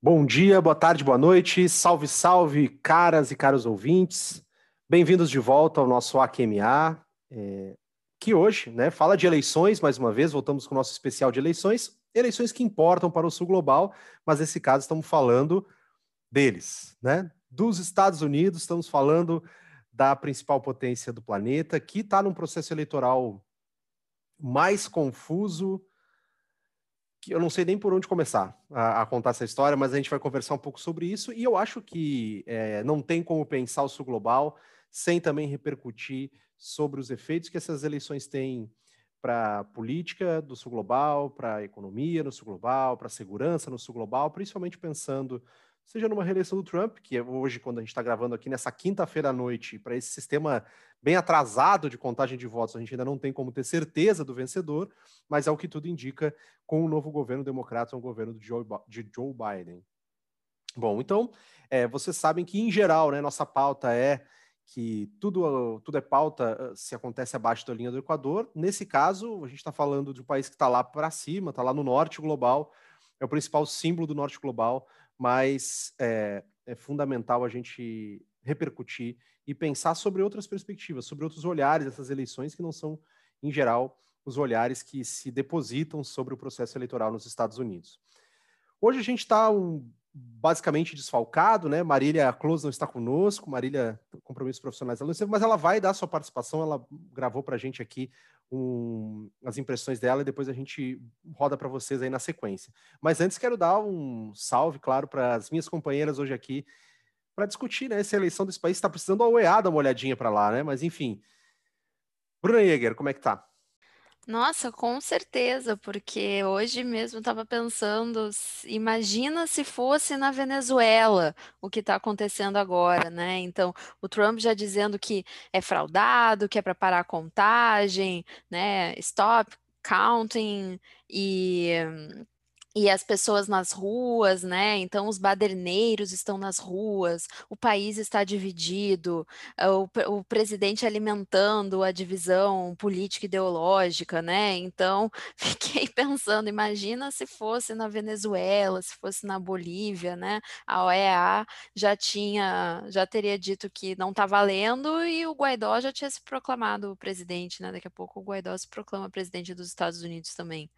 Bom dia, boa tarde, boa noite, salve, salve, caras e caros ouvintes. Bem-vindos de volta ao nosso AQMA, é, que hoje né, fala de eleições, mais uma vez, voltamos com o nosso especial de eleições, eleições que importam para o Sul Global, mas nesse caso estamos falando deles, né? Dos Estados Unidos, estamos falando da principal potência do planeta, que está num processo eleitoral mais confuso, que eu não sei nem por onde começar a, a, contar essa história, mas a gente vai conversar um pouco sobre isso, e eu acho que é, não tem como pensar o Sul Global sem também repercutir sobre os efeitos que essas eleições têm para a política do Sul Global, para a economia no Sul Global, para a segurança no Sul Global, principalmente pensando seja numa reeleição do Trump, que é hoje, quando a gente está gravando aqui nessa quinta-feira à noite, para esse sistema bem atrasado de contagem de votos, a gente ainda não tem como ter certeza do vencedor, mas é o que tudo indica com o novo governo democrata, um governo de Joe, de Joe Biden. Bom, então, é, vocês sabem que, em geral, né, nossa pauta é que tudo, tudo é pauta se acontece abaixo da linha do Equador. Nesse caso, a gente está falando de um país que está lá para cima, está lá no norte global, é o principal símbolo do norte global, mas é, é fundamental a gente repercutir e pensar sobre outras perspectivas, sobre outros olhares dessas eleições que não são, em geral, os olhares que se depositam sobre o processo eleitoral nos Estados Unidos. Hoje a gente está um, basicamente desfalcado, né? Marília Close não está conosco, Marília, compromissos profissionais, mas ela vai dar sua participação, ela gravou para a gente aqui um, as impressões dela e depois a gente roda para vocês aí na sequência. Mas antes quero dar um salve, claro, para as minhas companheiras hoje aqui para discutir né, essa eleição desse país. Está precisando da OEA dar uma olhadinha para lá, né? Mas enfim. Bruna Jäger, como é que tá? Nossa, com certeza, porque hoje mesmo estava pensando, imagina se fosse na Venezuela o que está acontecendo agora, né? Então, o Trump já dizendo que é fraudado, que é para parar a contagem, né? Stop counting e e as pessoas nas ruas, né? Então, os baderneiros estão nas ruas, o país está dividido, eh, o, o presidente alimentando a divisão política ideológica, né? Então, fiquei pensando, imagina se fosse na Venezuela, se fosse na Bolívia, né? A OEA já tinha, já teria dito que não está valendo e o Guaidó já tinha se proclamado presidente, né? Daqui a pouco o Guaidó se proclama presidente dos Estados Unidos também.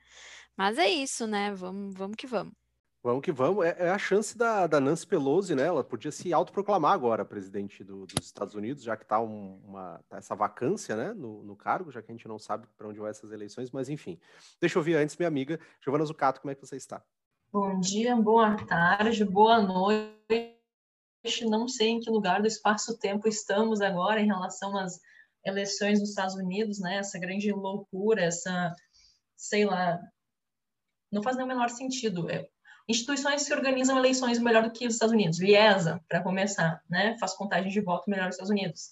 Mas é isso, né? Vamos, vamos que vamos. Vamos que vamos. É, é a chance da, da, Nancy Pelosi, né? Ela podia se autoproclamar agora presidente do, dos Estados Unidos, já que está um, uma, tá essa vacância né, no, no, cargo, já que a gente não sabe para onde vão essas eleições, mas enfim. Deixa eu ouvir antes minha amiga Giovana Zucato, como é que você está? Bom dia, boa tarde, boa noite. Não sei em que lugar do espaço-tempo estamos agora em relação às eleições dos Estados Unidos, né? Essa grande loucura, essa, sei lá, não faz nem o menor sentido. É, instituições que organizam eleições melhor do que os Estados Unidos. Liesa, para começar, né, faz contagem de voto melhor que os Estados Unidos.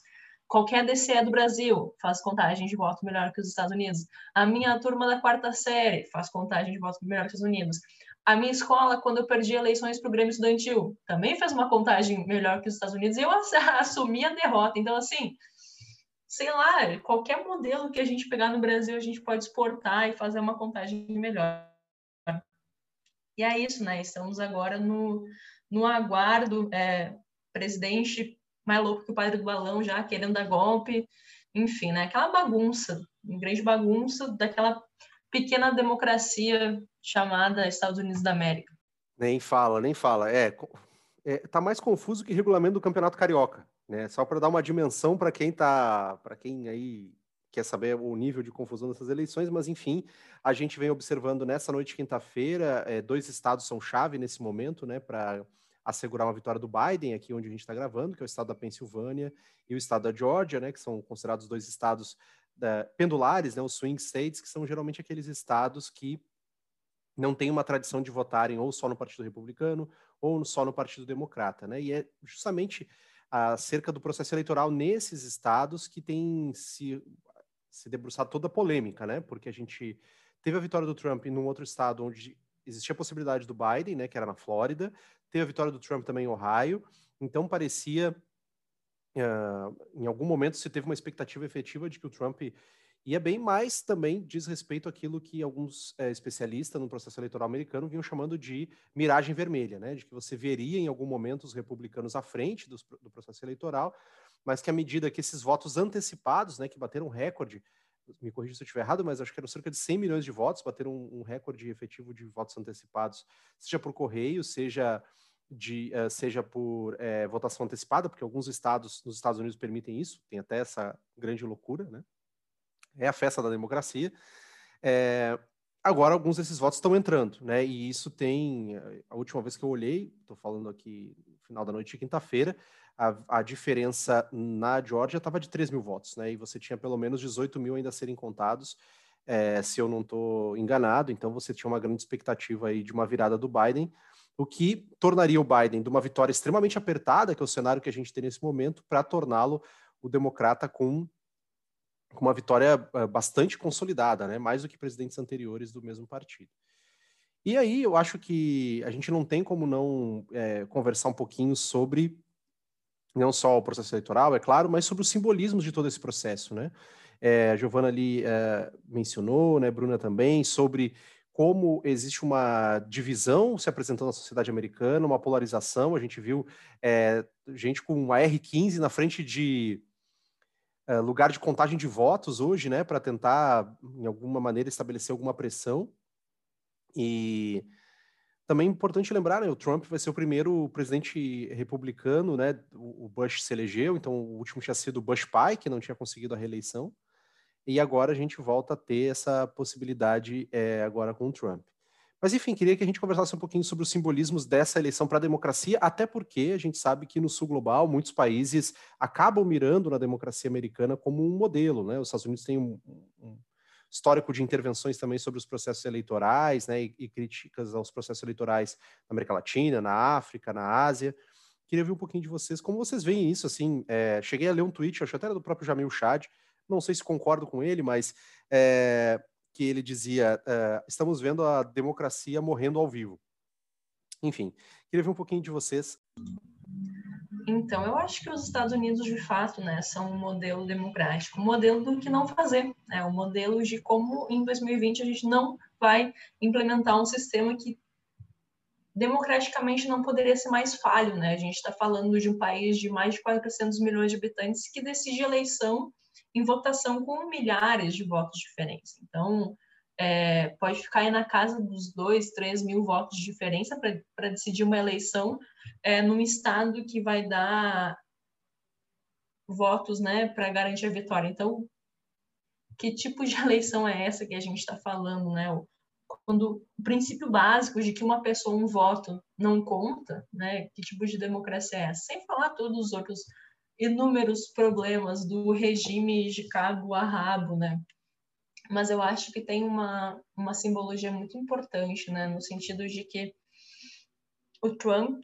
Qualquer DCE do Brasil faz contagem de voto melhor que os Estados Unidos. A minha turma da quarta série faz contagem de voto melhor que os Estados Unidos. A minha escola, quando eu perdi eleições para o Grêmio Estudantil, também fez uma contagem melhor que os Estados Unidos e eu assumi a derrota. Então, assim, sei lá, qualquer modelo que a gente pegar no Brasil, a gente pode exportar e fazer uma contagem melhor. E é isso, né? Estamos agora no, no aguardo, é, presidente mais louco que o padre do balão já querendo dar golpe, enfim, né? Aquela bagunça, uma grande bagunça daquela pequena democracia chamada Estados Unidos da América. Nem fala, nem fala. É, é tá mais confuso que regulamento do Campeonato Carioca, né? Só para dar uma dimensão para quem tá, para quem aí quer saber o nível de confusão dessas eleições, mas enfim, a gente vem observando nessa noite de quinta-feira, é, dois estados são chave nesse momento, né, para assegurar uma vitória do Biden, aqui onde a gente está gravando, que é o estado da Pensilvânia e o estado da Georgia, né, que são considerados dois estados da, pendulares, né, os swing states, que são geralmente aqueles estados que não têm uma tradição de votarem ou só no Partido Republicano ou só no Partido Democrata, né, e é justamente acerca do processo eleitoral nesses estados que tem se se debruçar toda a polêmica, né? Porque a gente teve a vitória do Trump num outro estado onde existia a possibilidade do Biden, né? Que era na Flórida. Teve a vitória do Trump também em Ohio. Então parecia uh, em algum momento se teve uma expectativa efetiva de que o Trump ia bem, mas também diz respeito àquilo que alguns é, especialistas no processo eleitoral americano vinham chamando de miragem vermelha, né? De que você veria em algum momento os republicanos à frente do, do processo eleitoral, mas que à medida que esses votos antecipados, né, que bateram recorde, me corrija se eu estiver errado, mas acho que eram cerca de 100 milhões de votos, bateram um, um recorde efetivo de votos antecipados, seja por correio, seja de uh, seja por é, votação antecipada, porque alguns estados nos Estados Unidos permitem isso, tem até essa grande loucura, né? É a festa da democracia. É, agora alguns desses votos estão entrando, né? E isso tem a última vez que eu olhei, estou falando aqui no final da noite de quinta-feira, a, a, diferença na Georgia estava de 3 mil votos, né? E você tinha pelo menos 18 mil ainda a serem contados, é, se eu não estou enganado. Então você tinha uma grande expectativa aí de uma virada do Biden o que tornaria o Biden de uma vitória extremamente apertada, que é o cenário que a gente tem nesse momento, para torná-lo o democrata com, uma vitória eh, bastante consolidada, né? mais do que presidentes anteriores do mesmo partido. E aí eu acho que a gente não tem como não é, conversar um pouquinho sobre não só o processo eleitoral, é claro, mas sobre os simbolismos de todo esse processo, né? É, a Giovana ali é, mencionou, né, Bruna também, sobre como existe uma divisão se apresentando na sociedade americana, uma polarização. A gente viu é, gente com uma R15 na frente de é, lugar de contagem de votos hoje, né, para tentar, em alguma maneira, estabelecer alguma pressão. E também é importante lembrar, né, o Trump vai ser o primeiro presidente republicano, né, o Bush se elegeu, então o último tinha sido o Bush pai, que não tinha conseguido a reeleição e agora a gente volta a ter essa possibilidade é, agora com o Trump. Mas enfim, queria que a gente conversasse um pouquinho sobre os simbolismos dessa eleição para a democracia, até porque a gente sabe que no sul global muitos países acabam mirando na democracia americana como um modelo, né? Os Estados Unidos têm um, um histórico de intervenções também sobre os processos eleitorais, né? E, e, críticas aos processos eleitorais na América Latina, na África, na Ásia. Queria ver um pouquinho de vocês, como vocês veem isso, assim, é, cheguei a ler um tweet, acho até era do próprio Jamil Chad, não sei se concordo com ele, mas é, que ele dizia: é, estamos vendo a democracia morrendo ao vivo. Enfim, queria ver um pouquinho de vocês. Então, eu acho que os Estados Unidos, de fato, né, são um modelo democrático, um modelo do que não fazer, né, um modelo de como em 2020 a gente não vai implementar um sistema que democraticamente não poderia ser mais falho, né? A gente está falando de um país de mais de 400 milhões de habitantes que decide eleição em votação com milhares de votos diferentes. Então, é, pode ficar aí na casa dos dois, três mil votos de diferença para decidir uma eleição é, num estado que vai dar votos né, para garantir a vitória. Então, que tipo de eleição é essa que a gente está falando? Né? Quando o princípio básico de que uma pessoa, um voto, não conta, né? que tipo de democracia é essa? Sem falar todos os outros inúmeros problemas do regime de cabo a rabo, né? Mas eu acho que tem uma, uma simbologia muito importante, né? No sentido de que o Trump,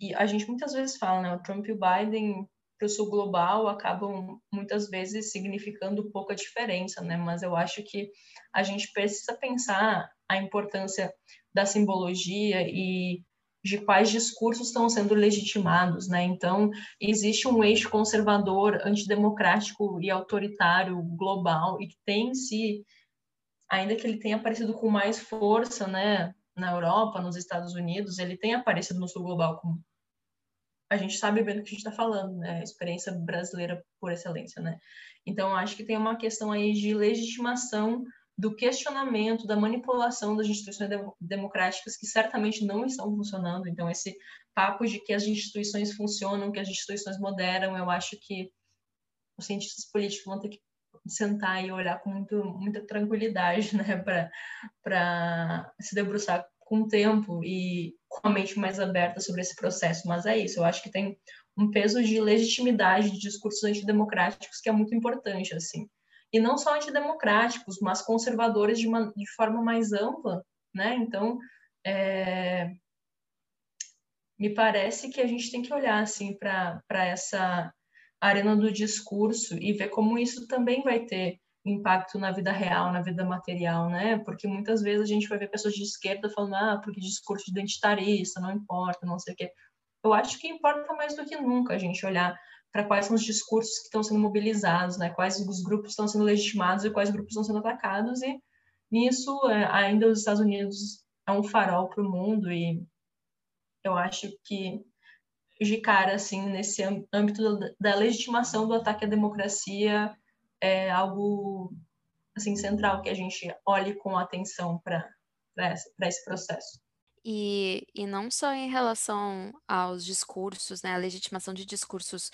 e a gente muitas vezes fala, né? O Trump e o Biden para o sul global acabam muitas vezes significando pouca diferença, né? Mas eu acho que a gente precisa pensar a importância da simbologia e de quais discursos estão sendo legitimados, né? Então, existe um eixo conservador, antidemocrático e autoritário global e que tem se, ainda que ele tenha aparecido com mais força, né, na Europa, nos Estados Unidos, ele tem aparecido no sul global com a gente sabe bem do que a gente está falando, né? A experiência brasileira por excelência, né? Então, acho que tem uma questão aí de legitimação do questionamento, da manipulação das instituições democráticas que certamente não estão funcionando. Então, esse papo de que as instituições funcionam, que as instituições moderam, eu acho que os cientistas políticos vão ter que sentar e olhar com muito, muita tranquilidade, né, para se debruçar com o tempo e com a mente mais aberta sobre esse processo. Mas é isso, eu acho que tem um peso de legitimidade de discursos antidemocráticos que é muito importante, assim e não só antidemocráticos, mas conservadores de, uma, de forma mais ampla, né? Então, é, me parece que a gente tem que olhar assim para essa arena do discurso e ver como isso também vai ter impacto na vida real, na vida material, né? Porque muitas vezes a gente vai ver pessoas de esquerda falando, ah, porque discurso identitarista, não importa, não sei o quê. Eu acho que importa mais do que nunca a gente olhar para quais são os discursos que estão sendo mobilizados, né? Quais os grupos estão sendo legitimados e quais grupos estão sendo atacados e nisso é, ainda os Estados Unidos é um farol para o mundo e eu acho que de cara assim nesse âmbito da legitimação do ataque à democracia é algo assim central que a gente olhe com atenção para esse processo. E, e não só em relação aos discursos, né, a legitimação de discursos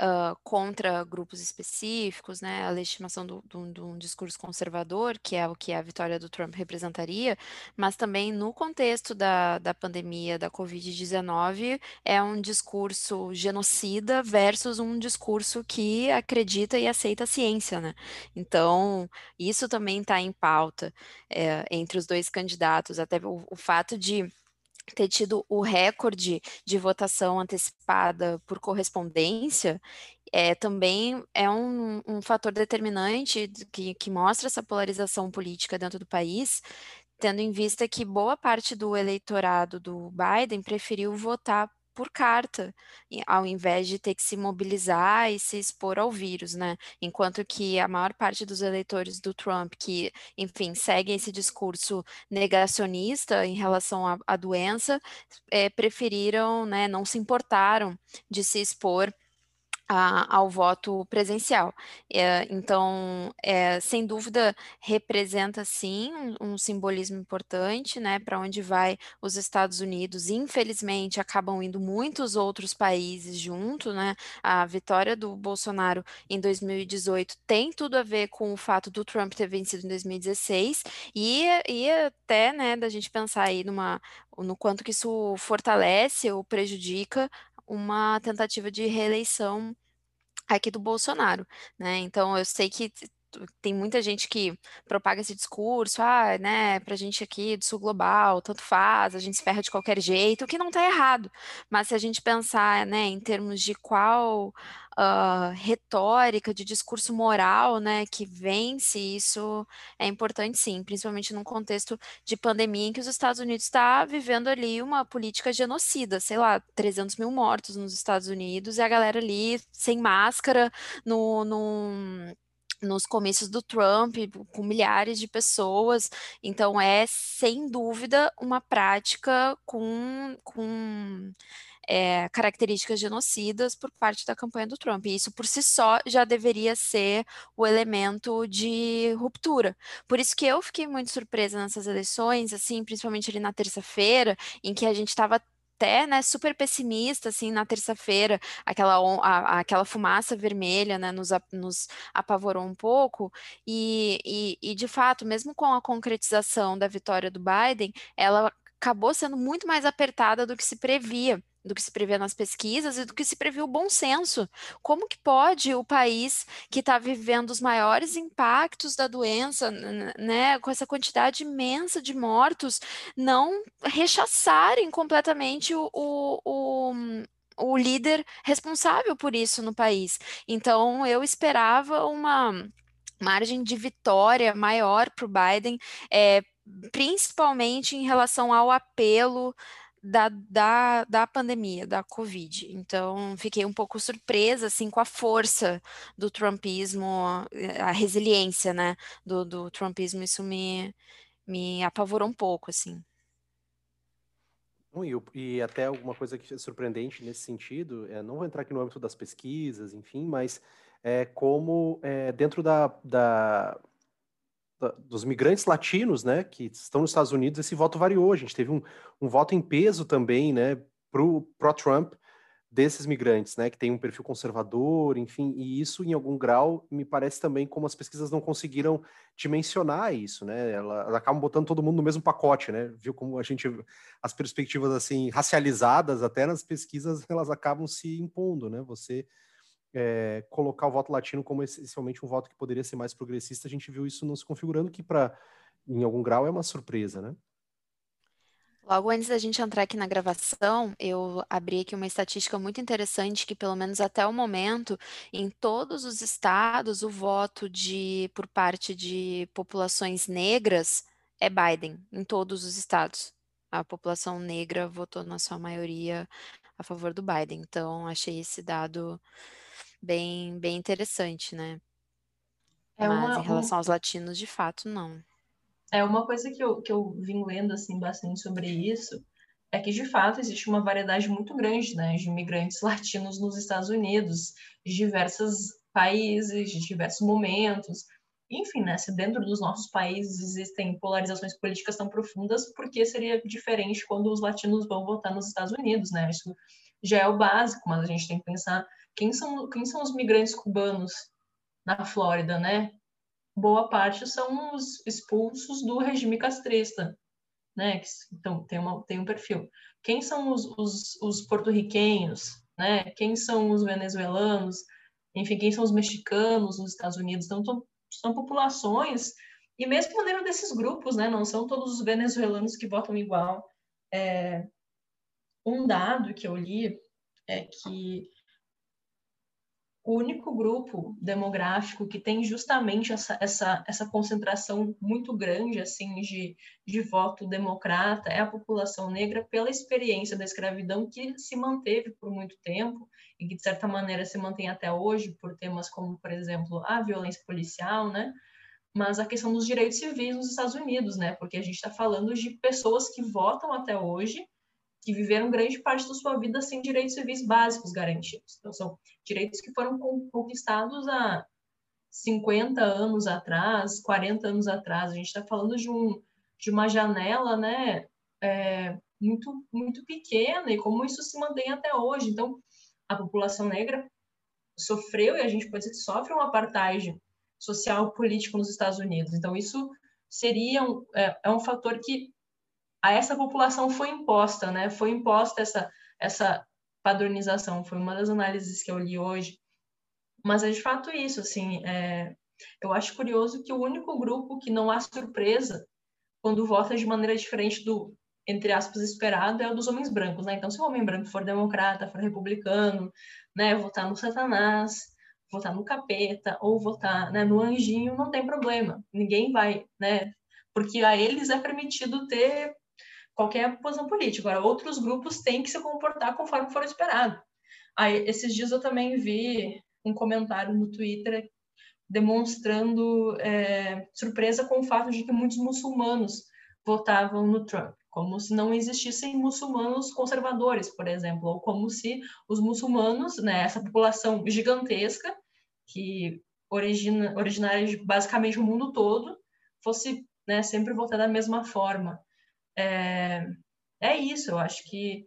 uh, contra grupos específicos, né, a legitimação de um discurso conservador, que é o que a vitória do Trump representaria, mas também no contexto da, da pandemia da Covid-19, é um discurso genocida versus um discurso que acredita e aceita a ciência, né? Então, isso também está em pauta é, entre os dois candidatos, até o, o fato de ter tido o recorde de votação antecipada por correspondência, é, também é um, um fator determinante que, que mostra essa polarização política dentro do país, tendo em vista que boa parte do eleitorado do Biden preferiu votar por carta, ao invés de ter que se mobilizar e se expor ao vírus, né? Enquanto que a maior parte dos eleitores do Trump, que, enfim, seguem esse discurso negacionista em relação à, à doença, é, preferiram, né, não se importaram de se expor a, ao voto presencial. É, então, é, sem dúvida, representa sim um, um simbolismo importante, né, para onde vai os Estados Unidos. Infelizmente, acabam indo muitos outros países junto, né? A vitória do Bolsonaro em 2018 tem tudo a ver com o fato do Trump ter vencido em 2016 e, e até, né, da gente pensar aí numa no quanto que isso fortalece ou prejudica uma tentativa de reeleição aqui do Bolsonaro, né? Então eu sei que tem muita gente que propaga esse discurso, ah, né, pra gente aqui do sul global, tanto faz, a gente se ferra de qualquer jeito, o que não está errado. Mas se a gente pensar, né, em termos de qual uh, retórica, de discurso moral, né, que vence, isso é importante sim, principalmente num contexto de pandemia em que os Estados Unidos está vivendo ali uma política genocida, sei lá, 300 mil mortos nos Estados Unidos e a galera ali sem máscara, no, no nos comícios do Trump, com milhares de pessoas. Então, é sem dúvida uma prática com, com é, características genocidas por parte da campanha do Trump. E isso por si só já deveria ser o elemento de ruptura. Por isso que eu fiquei muito surpresa nessas eleições, assim, principalmente ali na terça-feira, em que a gente estava até, né, super pessimista, assim, na terça-feira, aquela, aquela fumaça vermelha, né, nos, nos apavorou um pouco, e, e, e, de fato, mesmo com a concretização da vitória do Biden, ela acabou sendo muito mais apertada do que se previa do que se prevê nas pesquisas e do que se previu o bom senso. Como que pode o país que está vivendo os maiores impactos da doença, né, com essa quantidade imensa de mortos, não rechaçarem completamente o, o, o o líder responsável por isso no país. Então, eu esperava uma margem de vitória maior para o Biden, é, principalmente em relação ao apelo da, da, da pandemia, da Covid. Então, fiquei um pouco surpresa, assim, com a força do trumpismo, eh, a resiliência, né, do, do trumpismo, isso me, me apavorou um pouco, assim. E, e até alguma coisa que é surpreendente nesse sentido, é, não vou entrar aqui no âmbito das pesquisas, enfim, mas é como é, dentro da, da, dos migrantes latinos, né, que estão nos Estados Unidos, esse voto variou. A gente teve um, um voto em peso também, né, pro pró-Trump desses migrantes, né, que tem um perfil conservador, enfim, e isso em algum grau me parece também como as pesquisas não conseguiram dimensionar isso, né? Elas acabam botando todo mundo no mesmo pacote, né? Viu como a gente as perspectivas assim racializadas até nas pesquisas elas acabam se impondo, né? Você é, colocar o voto latino como essencialmente um voto que poderia ser mais progressista, a gente viu isso não se configurando, que para em algum grau é uma surpresa, né? Logo antes da gente entrar aqui na gravação, eu abri aqui uma estatística muito interessante que, pelo menos até o momento, em todos os estados, o voto de por parte de populações negras é Biden, em todos os estados. A população negra votou na sua maioria a favor do Biden. Então, achei esse dado bem, bem interessante, né? É Mas uma, em relação um... aos latinos, de fato, não. É uma coisa que eu, que eu vim lendo assim bastante sobre isso, é que de fato existe uma variedade muito grande né, de imigrantes latinos nos Estados Unidos, de diversos países, de diversos momentos. Enfim, né, se dentro dos nossos países existem polarizações políticas tão profundas, por que seria diferente quando os latinos vão votar nos Estados Unidos? Né? Isso já é o básico, mas a gente tem que pensar quem são, quem são os migrantes cubanos na Flórida, né? Boa parte são os expulsos do regime castrista, né? Então, tem, uma, tem um perfil. Quem são os, os, os porto-riquenhos, né? Quem são os venezuelanos? Enfim, quem são os mexicanos nos Estados Unidos? Então, são, são populações, e mesmo dentro desses grupos, né? Não são todos os venezuelanos que votam igual. É, um dado que eu li é que o único grupo demográfico que tem justamente essa, essa, essa concentração muito grande assim de, de voto democrata é a população negra pela experiência da escravidão que se manteve por muito tempo e que de certa maneira se mantém até hoje por temas como por exemplo a violência policial né? Mas a questão dos direitos civis nos Estados Unidos né? Porque a gente está falando de pessoas que votam até hoje que viveram grande parte da sua vida sem direitos civis básicos garantidos. Então, são direitos que foram conquistados há 50 anos atrás, 40 anos atrás. A gente está falando de, um, de uma janela né, é, muito, muito pequena e como isso se mantém até hoje. Então, a população negra sofreu, e a gente pode dizer que sofre um apartheid social político nos Estados Unidos. Então, isso seria um, é, é um fator que a essa população foi imposta, né? Foi imposta essa, essa padronização. Foi uma das análises que eu li hoje. Mas é de fato isso, assim. É, eu acho curioso que o único grupo que não há surpresa quando vota de maneira diferente do, entre aspas, esperado é o dos homens brancos, né? Então, se o homem branco for democrata, for republicano, né, votar no Satanás, votar no capeta ou votar né, no anjinho, não tem problema. Ninguém vai, né? Porque a eles é permitido ter qualquer posição política. Agora, outros grupos têm que se comportar conforme for esperado. Aí, esses dias eu também vi um comentário no Twitter demonstrando é, surpresa com o fato de que muitos muçulmanos votavam no Trump, como se não existissem muçulmanos conservadores, por exemplo, ou como se os muçulmanos, né, essa população gigantesca que origina, originária de basicamente o mundo todo, fosse né, sempre votar da mesma forma é, é isso, eu acho que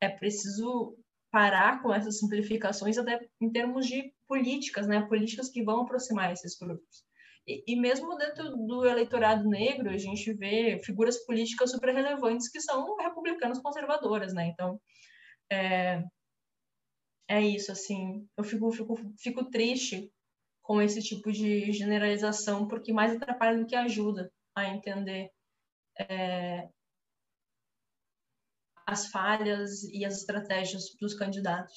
é preciso parar com essas simplificações até em termos de políticas, né? Políticas que vão aproximar esses grupos. E, e, mesmo dentro do eleitorado negro, a gente vê figuras políticas super relevantes que são republicanas conservadoras, né? Então, é, é isso, assim. Eu fico, fico, fico triste com esse tipo de generalização, porque mais atrapalha do que ajuda a entender é, as falhas e as estratégias dos candidatos.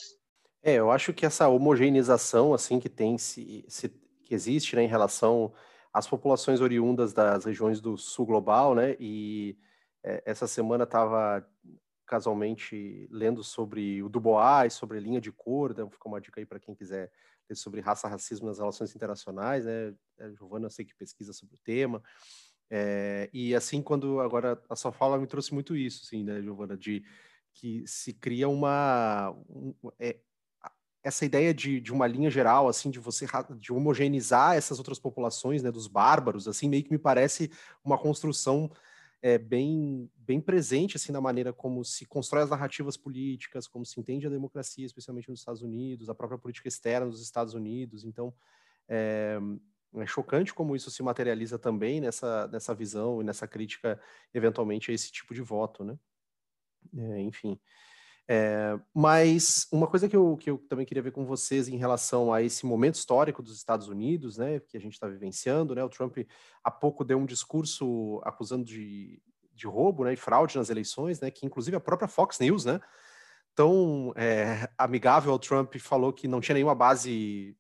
É, eu acho que essa homogeneização assim que tem se, se que existe né, em relação às populações oriundas das regiões do sul global, né? E é, essa semana estava casualmente lendo sobre o Dubois sobre linha de cor, então fica uma dica aí para quem quiser ler sobre raça, racismo nas relações internacionais, né? A Giovana eu sei que pesquisa sobre o tema. É, e assim, quando agora a sua fala me trouxe muito isso, assim, né, Giovana, de que se cria uma um, é, essa ideia de, de uma linha geral, assim, de você de homogeneizar essas outras populações, né, dos bárbaros, assim, meio que me parece uma construção é, bem bem presente assim na maneira como se constrói as narrativas políticas, como se entende a democracia, especialmente nos Estados Unidos, a própria política externa dos Estados Unidos. Então, é, é chocante como isso se materializa também nessa, nessa visão e nessa crítica, eventualmente, a esse tipo de voto, né? É, enfim. É, mas uma coisa que eu, que eu também queria ver com vocês em relação a esse momento histórico dos Estados Unidos, né, que a gente está vivenciando, né, o Trump há pouco deu um discurso acusando de, de roubo, né, e fraude nas eleições, né, que inclusive a própria Fox News, né, tão é, amigável ao Trump falou que não tinha nenhuma base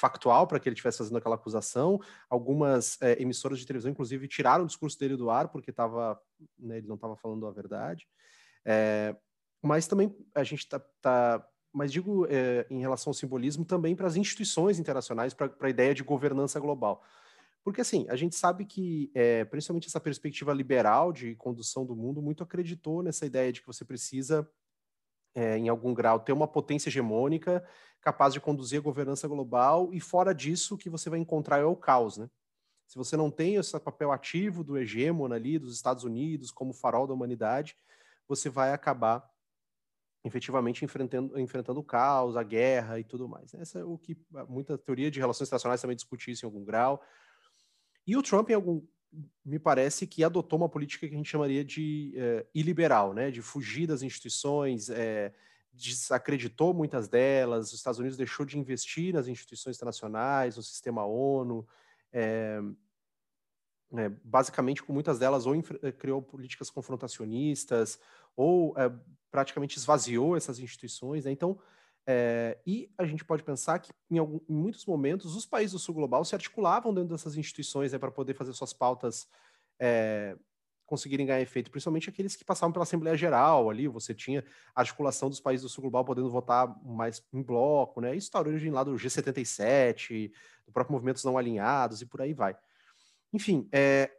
factual para que ele estivesse fazendo aquela acusação. Algumas é, emissoras de televisão, inclusive, tiraram o discurso dele do ar porque tava, né, ele não estava falando a verdade. É, mas também a gente está tá mas digo é, em relação ao simbolismo também para as instituições internacionais, para a ideia de governança global. Porque, assim, a gente sabe que, é, principalmente essa perspectiva liberal de condução do mundo, muito acreditou nessa ideia de que você precisa, é, em algum grau, ter uma potência hegemônica capaz de conduzir a governança global, e fora disso, o que você vai encontrar é o caos, né? Se você não tem esse papel ativo do hegemon ali, dos Estados Unidos, como farol da humanidade, você vai acabar efetivamente enfrentando, enfrentando o caos, a guerra e tudo mais. Essa é o que muita teoria de relações internacionais também discute isso em algum grau. E o Trump, em algum, me parece que adotou uma política que a gente chamaria de é, iliberal, né? de fugir das instituições, é, desacreditou muitas delas, os Estados Unidos deixou de investir nas instituições internacionais, no sistema ONU, é, basicamente com muitas delas ou criou políticas confrontacionistas ou praticamente esvaziou essas instituições. Né? Então, é, e a gente pode pensar que, em, algum, em, muitos momentos, os países do sul global se articulavam dentro dessas instituições né, para poder fazer suas pautas é, conseguirem ganhar efeito, principalmente aqueles que passavam pela Assembleia Geral ali, você tinha a articulação dos países do sul global podendo votar mais em bloco, né? Isso está origem lá do G77, do próprio Movimentos Não Alinhados e por aí vai. Enfim, é,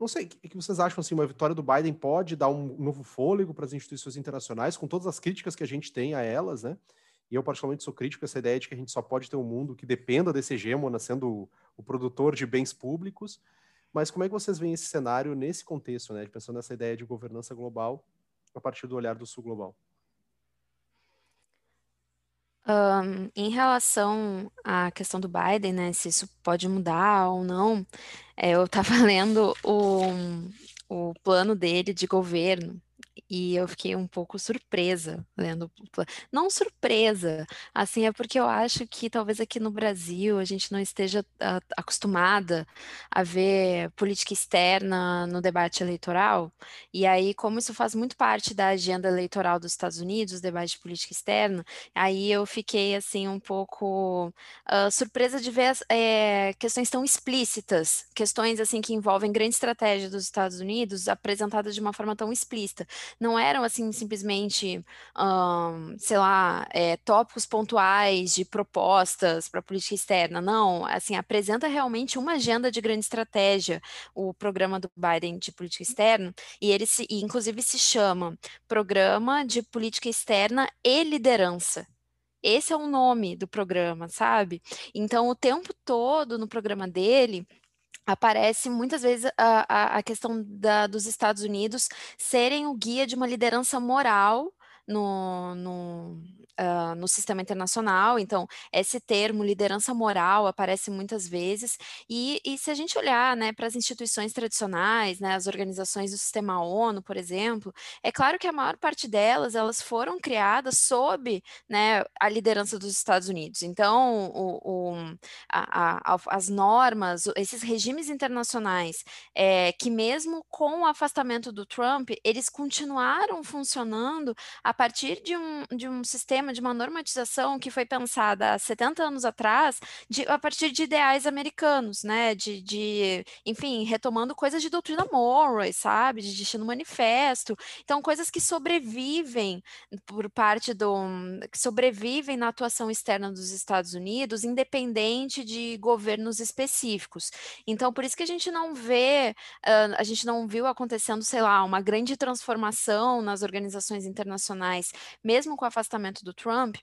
não sei, o que vocês acham assim, uma vitória do Biden pode dar um novo fôlego para as instituições internacionais, com todas as críticas que a gente tem a elas, né? E eu particularmente sou crítico a essa ideia de que a gente só pode ter um mundo que dependa desse hegemona sendo o, produtor de bens públicos. Mas como é que vocês veem esse cenário nesse contexto, né? Pensando nessa ideia de governança global a partir do olhar do sul global? Um, em relação à questão do Biden, né, se isso pode mudar ou não, é, eu estava lendo o, o plano dele de governo e eu fiquei um pouco surpresa lendo. Não surpresa, assim, é porque eu acho que talvez aqui no Brasil a gente não esteja uh, acostumada a ver política externa no debate eleitoral, e aí, como isso faz muito parte da agenda eleitoral dos Estados Unidos, debate de política externa, aí eu fiquei, assim, um pouco uh, surpresa de ver é, questões tão explícitas, questões, assim, que envolvem grande estratégia dos Estados Unidos apresentadas de uma forma tão explícita não eram assim simplesmente, um, sei lá, é, tópicos pontuais de propostas para política externa. Não, assim, apresenta realmente uma agenda de grande estratégia, o programa do Biden de política externa, e ele se, e inclusive se chama Programa de Política Externa e Liderança. Esse é o nome do programa, sabe? Então, o tempo todo no programa dele, aparece muitas vezes a, a, a questão da, dos Estados Unidos serem o guia de uma liderança moral no, no, uh, no sistema internacional. Então, esse termo, liderança moral, aparece muitas vezes. E, e se a gente olhar né, para as instituições tradicionais, né, as organizações do sistema ONU, por exemplo, é claro que a maior parte delas elas foram criadas sob né, a liderança dos Estados Unidos. Então, o, o, a, a, as normas, esses regimes internacionais, é, que mesmo com o afastamento do Trump, eles continuaram funcionando a partir de um, de um sistema de uma normatização que foi pensada há 70 anos atrás, de, a partir de ideais americanos, né? De, de, enfim, retomando coisas de doutrina Monroe, sabe? De destino manifesto. Então, coisas que sobrevivem por parte do. que sobrevivem na atuação externa dos Estados Unidos, independente de governos específicos. Então, por isso que a gente não vê, a gente não viu acontecendo, sei lá, uma grande transformação nas organizações internacionais, mesmo com o afastamento do Trump,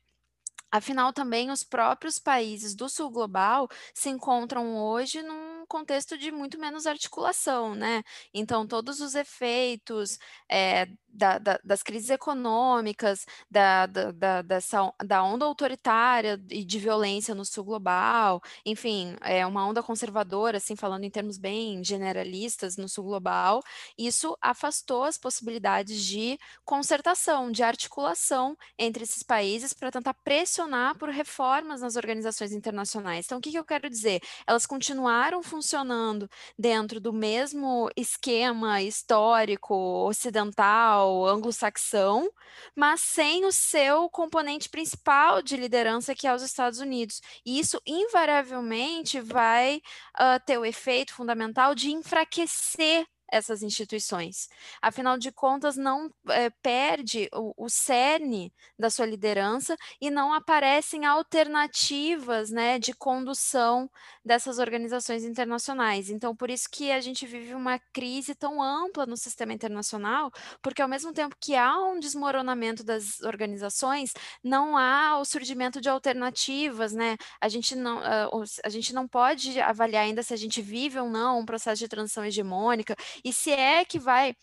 Afinal, também os próprios países do sul global se encontram hoje num contexto de muito menos articulação, né? Então, todos os efeitos é, da, da, das crises econômicas, da, da, dessa, da onda autoritária e de violência no sul global, enfim, é uma onda conservadora, assim, falando em termos bem generalistas no sul global, isso afastou as possibilidades de concertação, de articulação entre esses países para tentar pressionar por reformas nas organizações internacionais. Então, o que, que eu quero dizer? Elas continuaram funcionando dentro do mesmo esquema histórico ocidental, anglo-saxão, mas sem o seu componente principal de liderança, que é os Estados Unidos. E isso, invariavelmente, vai uh, ter o efeito fundamental de enfraquecer essas instituições. Afinal de contas, não é, perde o, o cerne da sua liderança e não aparecem alternativas né, de condução dessas organizações internacionais. Então, por isso que a gente vive uma crise tão ampla no sistema internacional, porque ao mesmo tempo que há um desmoronamento das organizações, não há o surgimento de alternativas, né? A gente não, uh, a gente não pode avaliar ainda se a gente vive ou não um processo de transição hegemônica, e se é que vai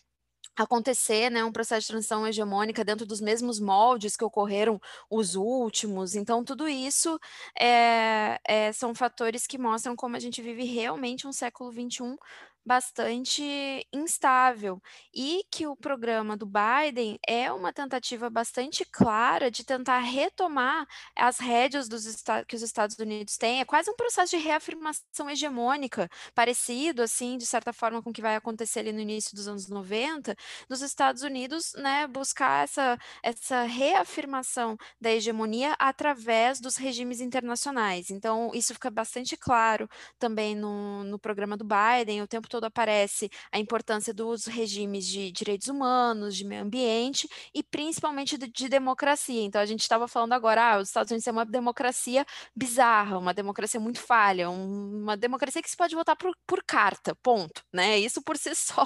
acontecer, né, um processo de transição hegemônica dentro dos mesmos moldes que ocorreram os últimos. Então, tudo isso é, é, são fatores que mostram como a gente vive realmente um século XXI bastante instável e que o programa do Biden é uma tentativa bastante clara de tentar retomar as rédeas dos que os Estados Unidos têm. É quase um processo de reafirmação hegemônica, parecido, assim, de certa forma, com o que vai acontecer ali no início dos anos 90, dos Estados Unidos, né, buscar essa, essa reafirmação da hegemonia através dos regimes internacionais. Então, isso fica bastante claro também no, no programa do Biden, o tempo todo aparece a importância dos regimes de direitos humanos, de meio ambiente e principalmente de, de democracia. Então, a gente estava falando agora, ah, os Estados Unidos é uma democracia bizarra, uma democracia muito falha, um, uma democracia que se pode votar por, por carta, ponto. Né? Isso por si só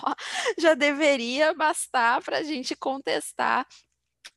já deveria bastar para a gente contestar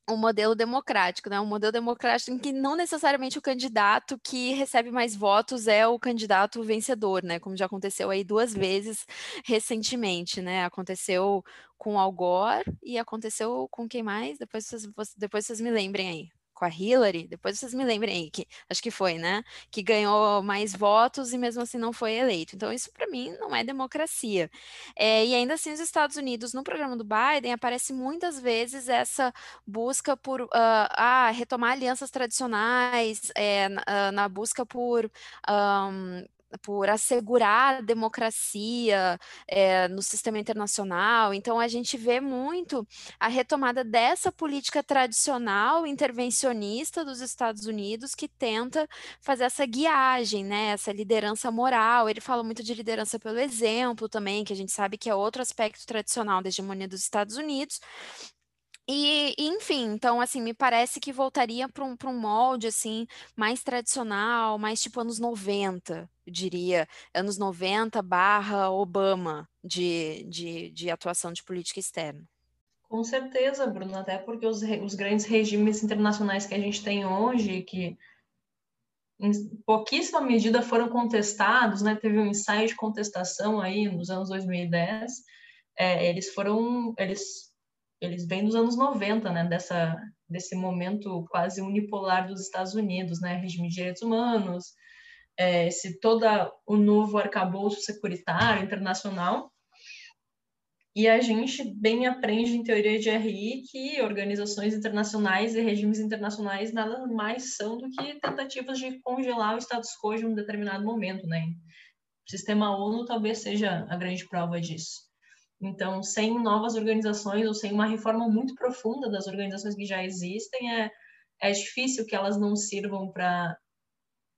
um modelo democrático, né? Um modelo democrático em que não necessariamente o candidato que recebe mais votos é o candidato vencedor, né? Como já aconteceu aí duas vezes recentemente, né? Aconteceu com Al Gore e aconteceu com quem mais? Depois vocês, depois vocês me lembrem aí com a Hillary, depois vocês me lembrem aí, que acho que foi, né? Que ganhou mais votos e mesmo assim não foi eleito. Então, isso para mim não é democracia. É, e ainda assim, os Estados Unidos, no programa do Biden, aparece muitas vezes essa busca por uh, ah, retomar alianças tradicionais, é, na, uh, na, busca por. Um, por assegurar a democracia é, no sistema internacional. Então, a gente vê muito a retomada dessa política tradicional intervencionista dos Estados Unidos que tenta fazer essa guiagem, né, essa liderança moral. Ele fala muito de liderança pelo exemplo também, que a gente sabe que é outro aspecto tradicional da hegemonia dos Estados Unidos. E, enfim, então, assim, me parece que voltaria para um, um molde, assim, mais tradicional, mais tipo anos 90, eu diria, anos 90 barra Obama de, de, de atuação de política externa. Com certeza, Bruno, até porque os, os grandes regimes internacionais que a gente tem hoje, que em pouquíssima medida foram contestados, né? Teve um ensaio de contestação aí nos anos 2010. É, eles foram, eles eles vêm dos anos 90, né, dessa, desse momento quase unipolar dos Estados Unidos, né, regime de direitos humanos, é, esse todo o novo arcabouço securitário internacional. E a gente bem aprende em teoria de RI que organizações internacionais e regimes internacionais nada mais são do que tentativas de congelar o status quo em um determinado momento, né? O sistema ONU talvez seja a grande prova disso. Então, sem novas organizações ou sem uma reforma muito profunda das organizações que já existem, é, é difícil que elas não sirvam para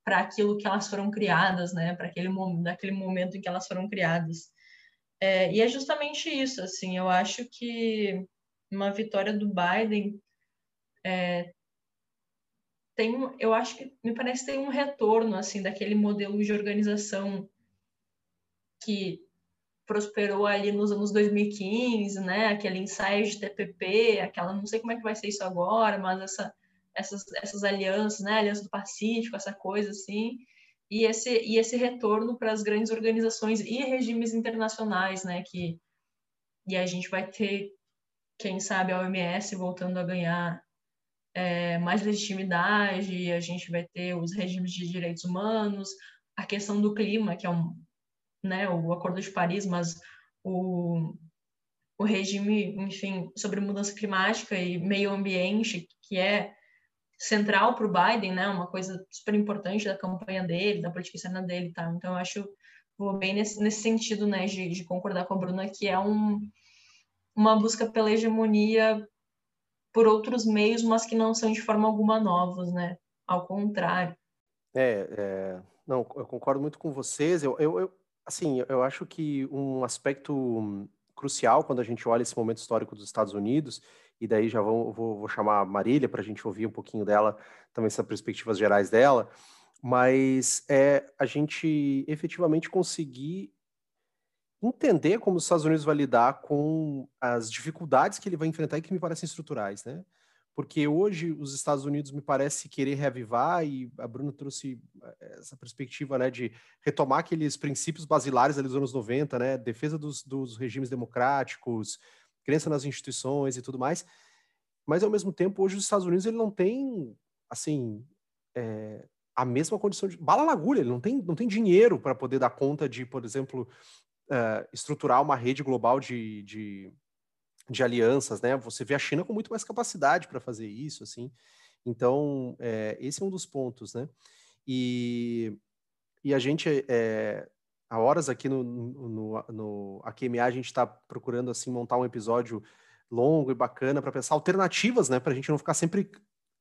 para aquilo que elas foram criadas, né? Para aquele daquele momento em que elas foram criadas. É, e é justamente isso, assim. Eu acho que uma vitória do Biden é, tem, eu acho que me parece que tem um retorno assim daquele modelo de organização que prosperou ali nos anos 2015, né? Aquele ensaio de TPP, aquela, não sei como é que vai ser isso agora, mas essa, essas, essas alianças, né? Aliança do Pacífico, essa coisa assim, e esse, e esse retorno para as grandes organizações e regimes internacionais, né? Que, e a gente vai ter, quem sabe, a OMS voltando a ganhar é, mais legitimidade, a gente vai ter os regimes de direitos humanos, a questão do clima, que é um, né, o Acordo de Paris, mas o, o regime, enfim, sobre mudança climática e meio ambiente, que é central para o Biden, né, uma coisa super importante da campanha dele, da política externa dele, tá? Então, eu acho, vou bem nesse, nesse sentido, né, de, de concordar com a Bruna, que é um, uma busca pela hegemonia por outros meios, mas que não são de forma alguma novos, né? Ao contrário. É, é não, eu concordo muito com vocês. Eu, eu, assim, eu acho que um aspecto crucial quando a gente olha esse momento histórico dos Estados Unidos, e daí já vou, vou, vou chamar a Marília para a gente ouvir um pouquinho dela, também essas perspectivas gerais dela, mas é a gente efetivamente conseguir entender como os Estados Unidos vai lidar com as dificuldades que ele vai enfrentar e que me parecem estruturais, né? Porque hoje os Estados Unidos me parece querer reavivar e a Bruna trouxe eh, essa perspectiva, né, de retomar aqueles princípios basilares dos anos 90, né, defesa dos, dos regimes democráticos, crença nas instituições e tudo mais. Mas ao mesmo tempo, hoje os Estados Unidos ele não tem, assim, é, a mesma condição de bala na agulha, ele não tem, não tem dinheiro para poder dar conta de, por exemplo, uh, estruturar uma rede global de, de, de, alianças, né? Você vê a China com muito mais capacidade para fazer isso, assim. Então, é, esse é um dos pontos, né? E, e a gente, é, há horas aqui no, no, no AQMA, a gente está procurando, assim, montar um episódio longo e bacana para pensar alternativas, né? Para a gente não ficar sempre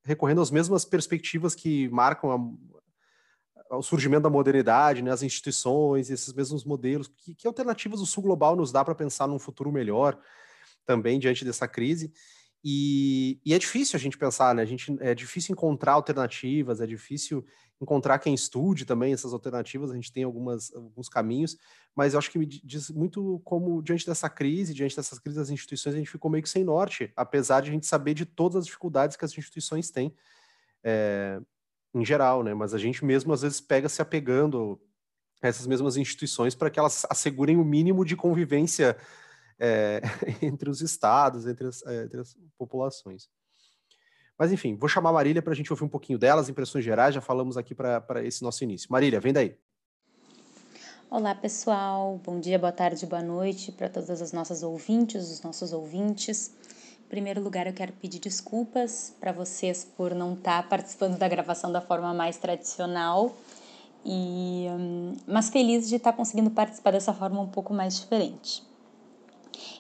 recorrendo às mesmas perspectivas que marcam a, o surgimento da modernidade, né, as instituições, esses mesmos modelos. Que, que alternativas o Sul Global nos dá para pensar num futuro melhor também diante dessa crise? E, e, é difícil a gente pensar, né? A gente, é difícil encontrar alternativas, é difícil encontrar quem estude também essas alternativas. A gente tem algumas, alguns caminhos, mas eu acho que me diz muito como, diante dessa crise, diante dessas crises das instituições, a gente ficou meio que sem norte, apesar de a gente saber de todas as dificuldades que as instituições têm é, em geral, né? Mas a gente mesmo às vezes pega se apegando a essas mesmas instituições para que elas assegurem o mínimo de convivência é, entre os estados, entre as, é, entre as, populações. Mas enfim, vou chamar a Marília para a gente ouvir um pouquinho delas, impressões gerais, já falamos aqui para esse nosso início. Marília, vem daí. Olá, pessoal. Bom dia, boa tarde, boa noite para todas as nossas ouvintes, os nossos ouvintes. Em primeiro lugar, eu quero pedir desculpas para vocês por não estar tá participando da gravação da forma mais tradicional, e, hum, mas feliz de estar tá conseguindo participar dessa forma um pouco mais diferente.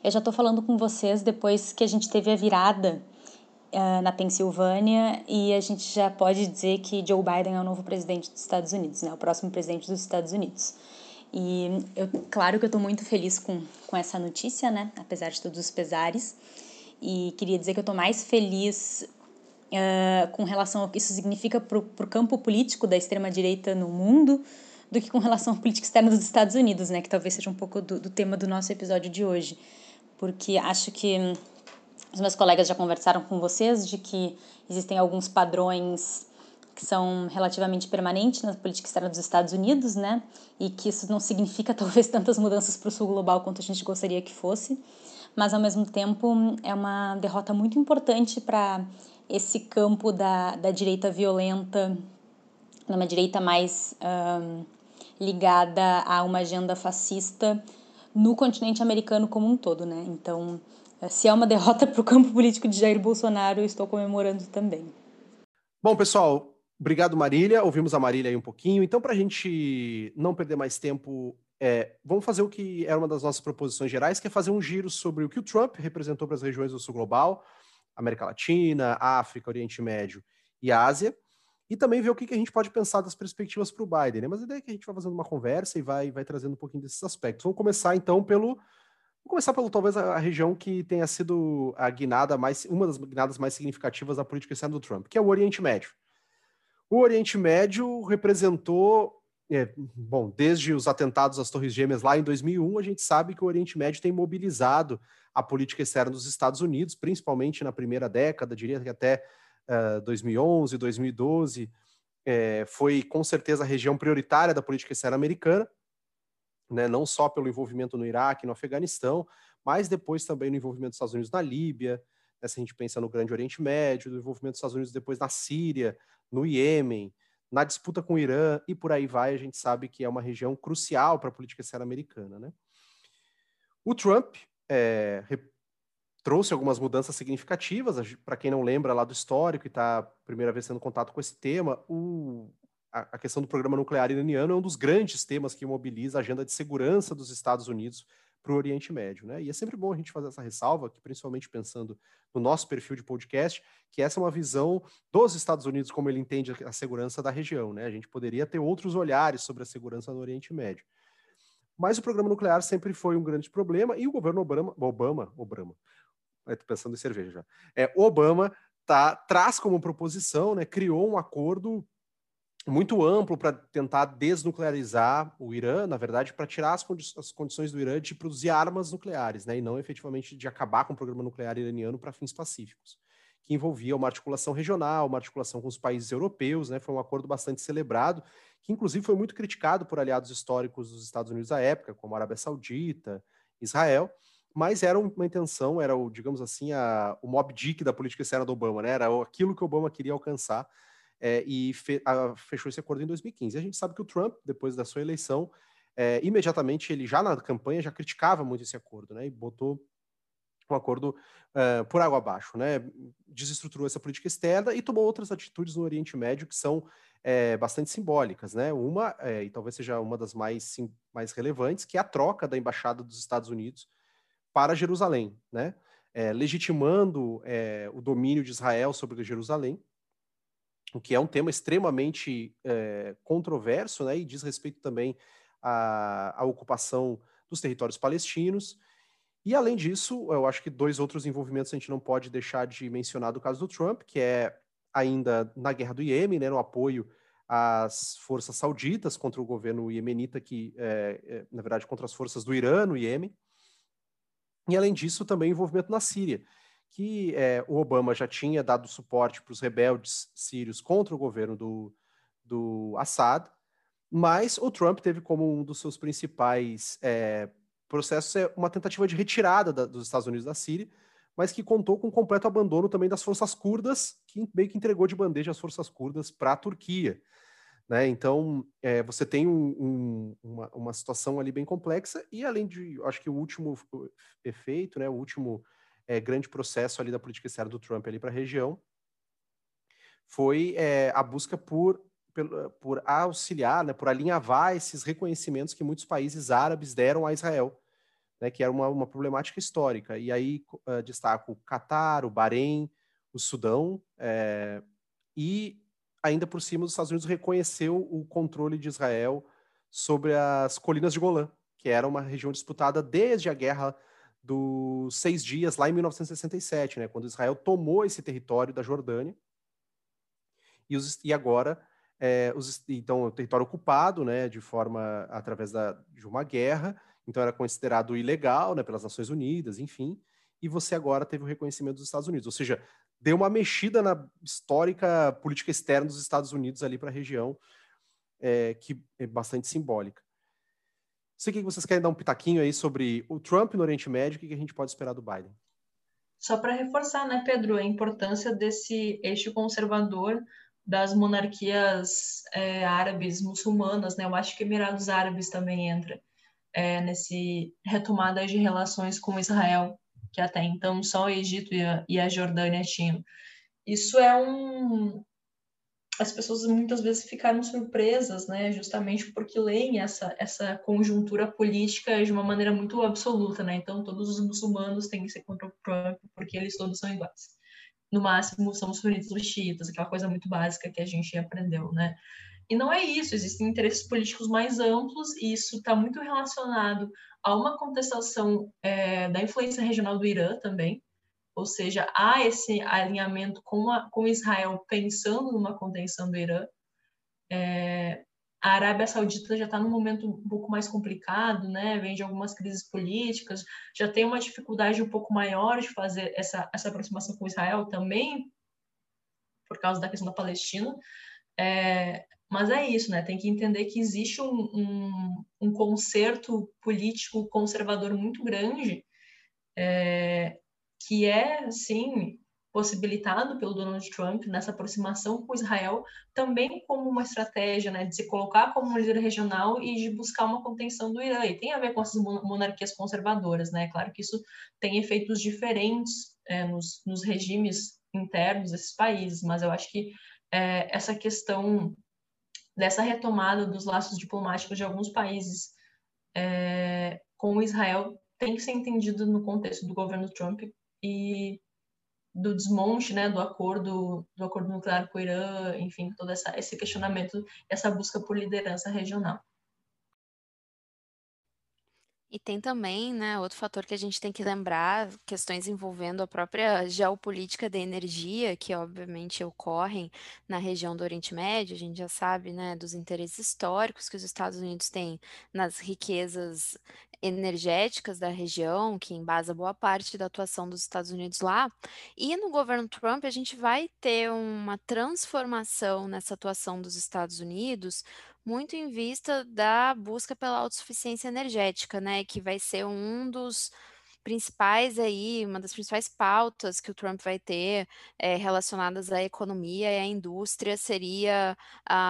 Eu já estou falando com vocês depois que a gente teve a virada uh, na Pensilvânia e a gente já pode dizer que Joe Biden é o novo presidente dos Estados Unidos, né? O próximo presidente dos Estados Unidos. E eu, claro que eu estou muito feliz com, com essa notícia, né? Apesar de todos os pesares. E queria dizer que eu estou mais feliz uh, com relação ao que isso significa para o campo político da extrema-direita no mundo do que com relação à política externa dos Estados Unidos, né? Que talvez seja um pouco do, do tema do nosso episódio de hoje porque acho que os meus colegas já conversaram com vocês de que existem alguns padrões que são relativamente permanentes na política externa dos Estados Unidos, né? E que isso não significa talvez tantas mudanças para o sul global quanto a gente gostaria que fosse, mas ao mesmo tempo é uma derrota muito importante para esse campo da, da direita violenta, uma direita mais um, ligada a uma agenda fascista no continente americano como um todo, né? Então, eh, se é uma derrota para o campo político de Jair Bolsonaro, eu estou comemorando também. Bom, pessoal, obrigado, Marília. Ouvimos a Marília aí um pouquinho. Então, para a gente não perder mais tempo, é, vamos fazer o que era uma das nossas proposições gerais, que é fazer um giro sobre o que o Trump representou para as regiões do sul global, América Latina, África, Oriente Médio e Ásia e também ver o que, que a gente pode pensar das perspectivas para o Biden, né? Mas a ideia é que a gente vai fazendo uma conversa e vai, vai trazendo um pouquinho desses aspectos. Vamos começar então pelo. Vamos começar pelo talvez a, região que tenha sido a guinada mais, uma das guinadas mais significativas da política externa do Trump, que é o Oriente Médio. O Oriente Médio representou, é, bom, desde os atentados às Torres Gêmeas lá em 2001, a gente sabe que o Oriente Médio tem mobilizado a política externa dos Estados Unidos, principalmente na primeira década, diria que até 2011, 2012, é, foi com certeza a região prioritária da política externa americana, né, não só pelo envolvimento no Iraque, no Afeganistão, mas depois também no envolvimento dos Estados Unidos na Líbia, né, se a gente pensa no Grande Oriente Médio, no envolvimento dos Estados Unidos depois na Síria, no Iêmen, na disputa com o Irã e por aí vai, a gente sabe que é uma região crucial para a política externa americana. Né? O Trump é, trouxe algumas mudanças significativas. Para quem não lembra lá do histórico e está primeira vez tendo contato com esse tema, o, a, a, questão do programa nuclear iraniano é um dos grandes temas que mobiliza a agenda de segurança dos Estados Unidos para o Oriente Médio. Né? E é sempre bom a gente fazer essa ressalva, que principalmente pensando no nosso perfil de podcast, que essa é uma visão dos Estados Unidos como ele entende a segurança da região. Né? A gente poderia ter outros olhares sobre a segurança no Oriente Médio. Mas o programa nuclear sempre foi um grande problema e o governo Obama, Obama, Obama, estou pensando em cerveja já. É, Obama tá, traz como proposição, né, criou um acordo muito amplo para tentar desnuclearizar o Irã, na verdade, para tirar as, condi as, condições do Irã de produzir armas nucleares, né, e não efetivamente de acabar com o programa nuclear iraniano para fins pacíficos, que envolvia uma articulação regional, uma articulação com os países europeus, né, foi um acordo bastante celebrado, que inclusive foi muito criticado por aliados históricos dos Estados Unidos à época, como a Arábia Saudita, Israel, mas era uma intenção, era o, digamos assim, a, o Mob Dick da política externa do Obama, né, era aquilo que o Obama queria alcançar, é, e fe, a, fechou esse acordo em 2015. E a gente sabe que o Trump, depois da sua eleição, é, imediatamente ele já na campanha já criticava muito esse acordo, né? E botou um acordo uh, por água abaixo, né? Desestruturou essa política externa e tomou outras atitudes no Oriente Médio que são é, bastante simbólicas, né? Uma, é, e talvez seja uma das mais, sim, mais relevantes, que é a troca da embaixada dos Estados Unidos para Jerusalém, né? É, legitimando é, o domínio de Israel sobre Jerusalém o que é um tema extremamente é, controverso, né, e diz respeito também à, à, ocupação dos territórios palestinos. E além disso, eu acho que dois outros envolvimentos a gente não pode deixar de mencionar do caso do Trump, que é ainda na guerra do Iêmen, né, no apoio às forças sauditas contra o governo iemenita, que é, é, na verdade contra as forças do Irã no Iêmen. E além disso, também envolvimento na Síria que é, o Obama já tinha dado suporte para os rebeldes sírios contra o governo do, do Assad, mas o Trump teve como um dos seus principais é, processos é uma tentativa de retirada da, dos Estados Unidos da Síria, mas que contou com completo abandono também das forças curdas, que meio que entregou de bandeja as forças curdas para a Turquia. Né? Então, é, você tem um, um, uma, uma situação ali bem complexa, e além de, acho que o último efeito, né, o último é, grande processo ali da política externa do Trump ali para a região foi é, a busca por, por, por auxiliar, né, por alinhavar esses reconhecimentos que muitos países árabes deram a Israel, né, que era uma, uma problemática histórica. E aí uh, destaco o Catar, o Bahrein, o Sudão, é, e ainda por cima os Estados Unidos reconheceu o controle de Israel sobre as colinas de Golã, que era uma região disputada desde a guerra dos seis dias, lá em 1967, né, quando Israel tomou esse território da Jordânia. E, os, e agora, é, os, então, o território ocupado, né, de forma, através da, de uma guerra, então era considerado ilegal, né, pelas Nações Unidas, enfim, e você agora teve o reconhecimento dos Estados Unidos, ou seja, deu uma mexida na histórica política externa dos Estados Unidos ali para a região, é, que é bastante simbólica sei que vocês querem dar um pitaquinho aí sobre o Trump no Oriente Médio, o que a gente pode esperar do Biden. Só para reforçar, né, Pedro, a importância desse eixo conservador das monarquias é, árabes muçulmanas, né? Eu acho que Emirados Árabes também entra é, nesse retomada de relações com Israel, que até então só o Egito e a, e a Jordânia tinham. Isso é um, as pessoas muitas vezes ficaram surpresas, né, justamente porque leem essa, essa conjuntura política de uma maneira muito absoluta, né, então todos os muçulmanos têm que ser contra o Trump porque eles todos são iguais. No máximo são os sunitas os xiitas, aquela coisa muito básica que a gente aprendeu, né. E não é isso, existem interesses políticos mais amplos e isso está muito relacionado a uma contestação é, da influência regional do Irã também, ou seja, há esse alinhamento com, a, com Israel pensando numa contenção do Irã. É, a Arábia Saudita já está num momento um pouco mais complicado, né? Vem de algumas crises políticas, já tem uma dificuldade um pouco maior de fazer essa, essa aproximação com Israel também, por causa da questão da Palestina. É, mas é isso, né? Tem que entender que existe um, um, um concerto político conservador muito grande é, que é, sim, possibilitado pelo Donald Trump nessa aproximação com Israel, também como uma estratégia né, de se colocar como um líder regional e de buscar uma contenção do Irã. E tem a ver com essas monarquias conservadoras, né? Claro que isso tem efeitos diferentes é, nos, nos, regimes internos desses países, mas eu acho que é, essa questão dessa retomada dos laços diplomáticos de alguns países é, com Israel tem que ser entendido no contexto do governo Trump e do desmonte, né, do acordo, do acordo nuclear com o Irã, enfim, todo essa, esse questionamento, essa busca por liderança regional. E tem também, né, outro fator que a gente tem que lembrar, questões envolvendo a própria geopolítica da energia, que obviamente ocorrem na região do Oriente Médio, a gente já sabe, né, dos interesses históricos que os Estados Unidos têm nas riquezas energéticas da região, que embasa boa parte da atuação dos Estados Unidos lá. E no governo Trump, a gente vai ter uma transformação nessa atuação dos Estados Unidos, muito em vista da busca pela autossuficiência energética, né, que vai ser um dos principais aí, uma das principais pautas que o Trump vai ter é, relacionadas à economia e à indústria seria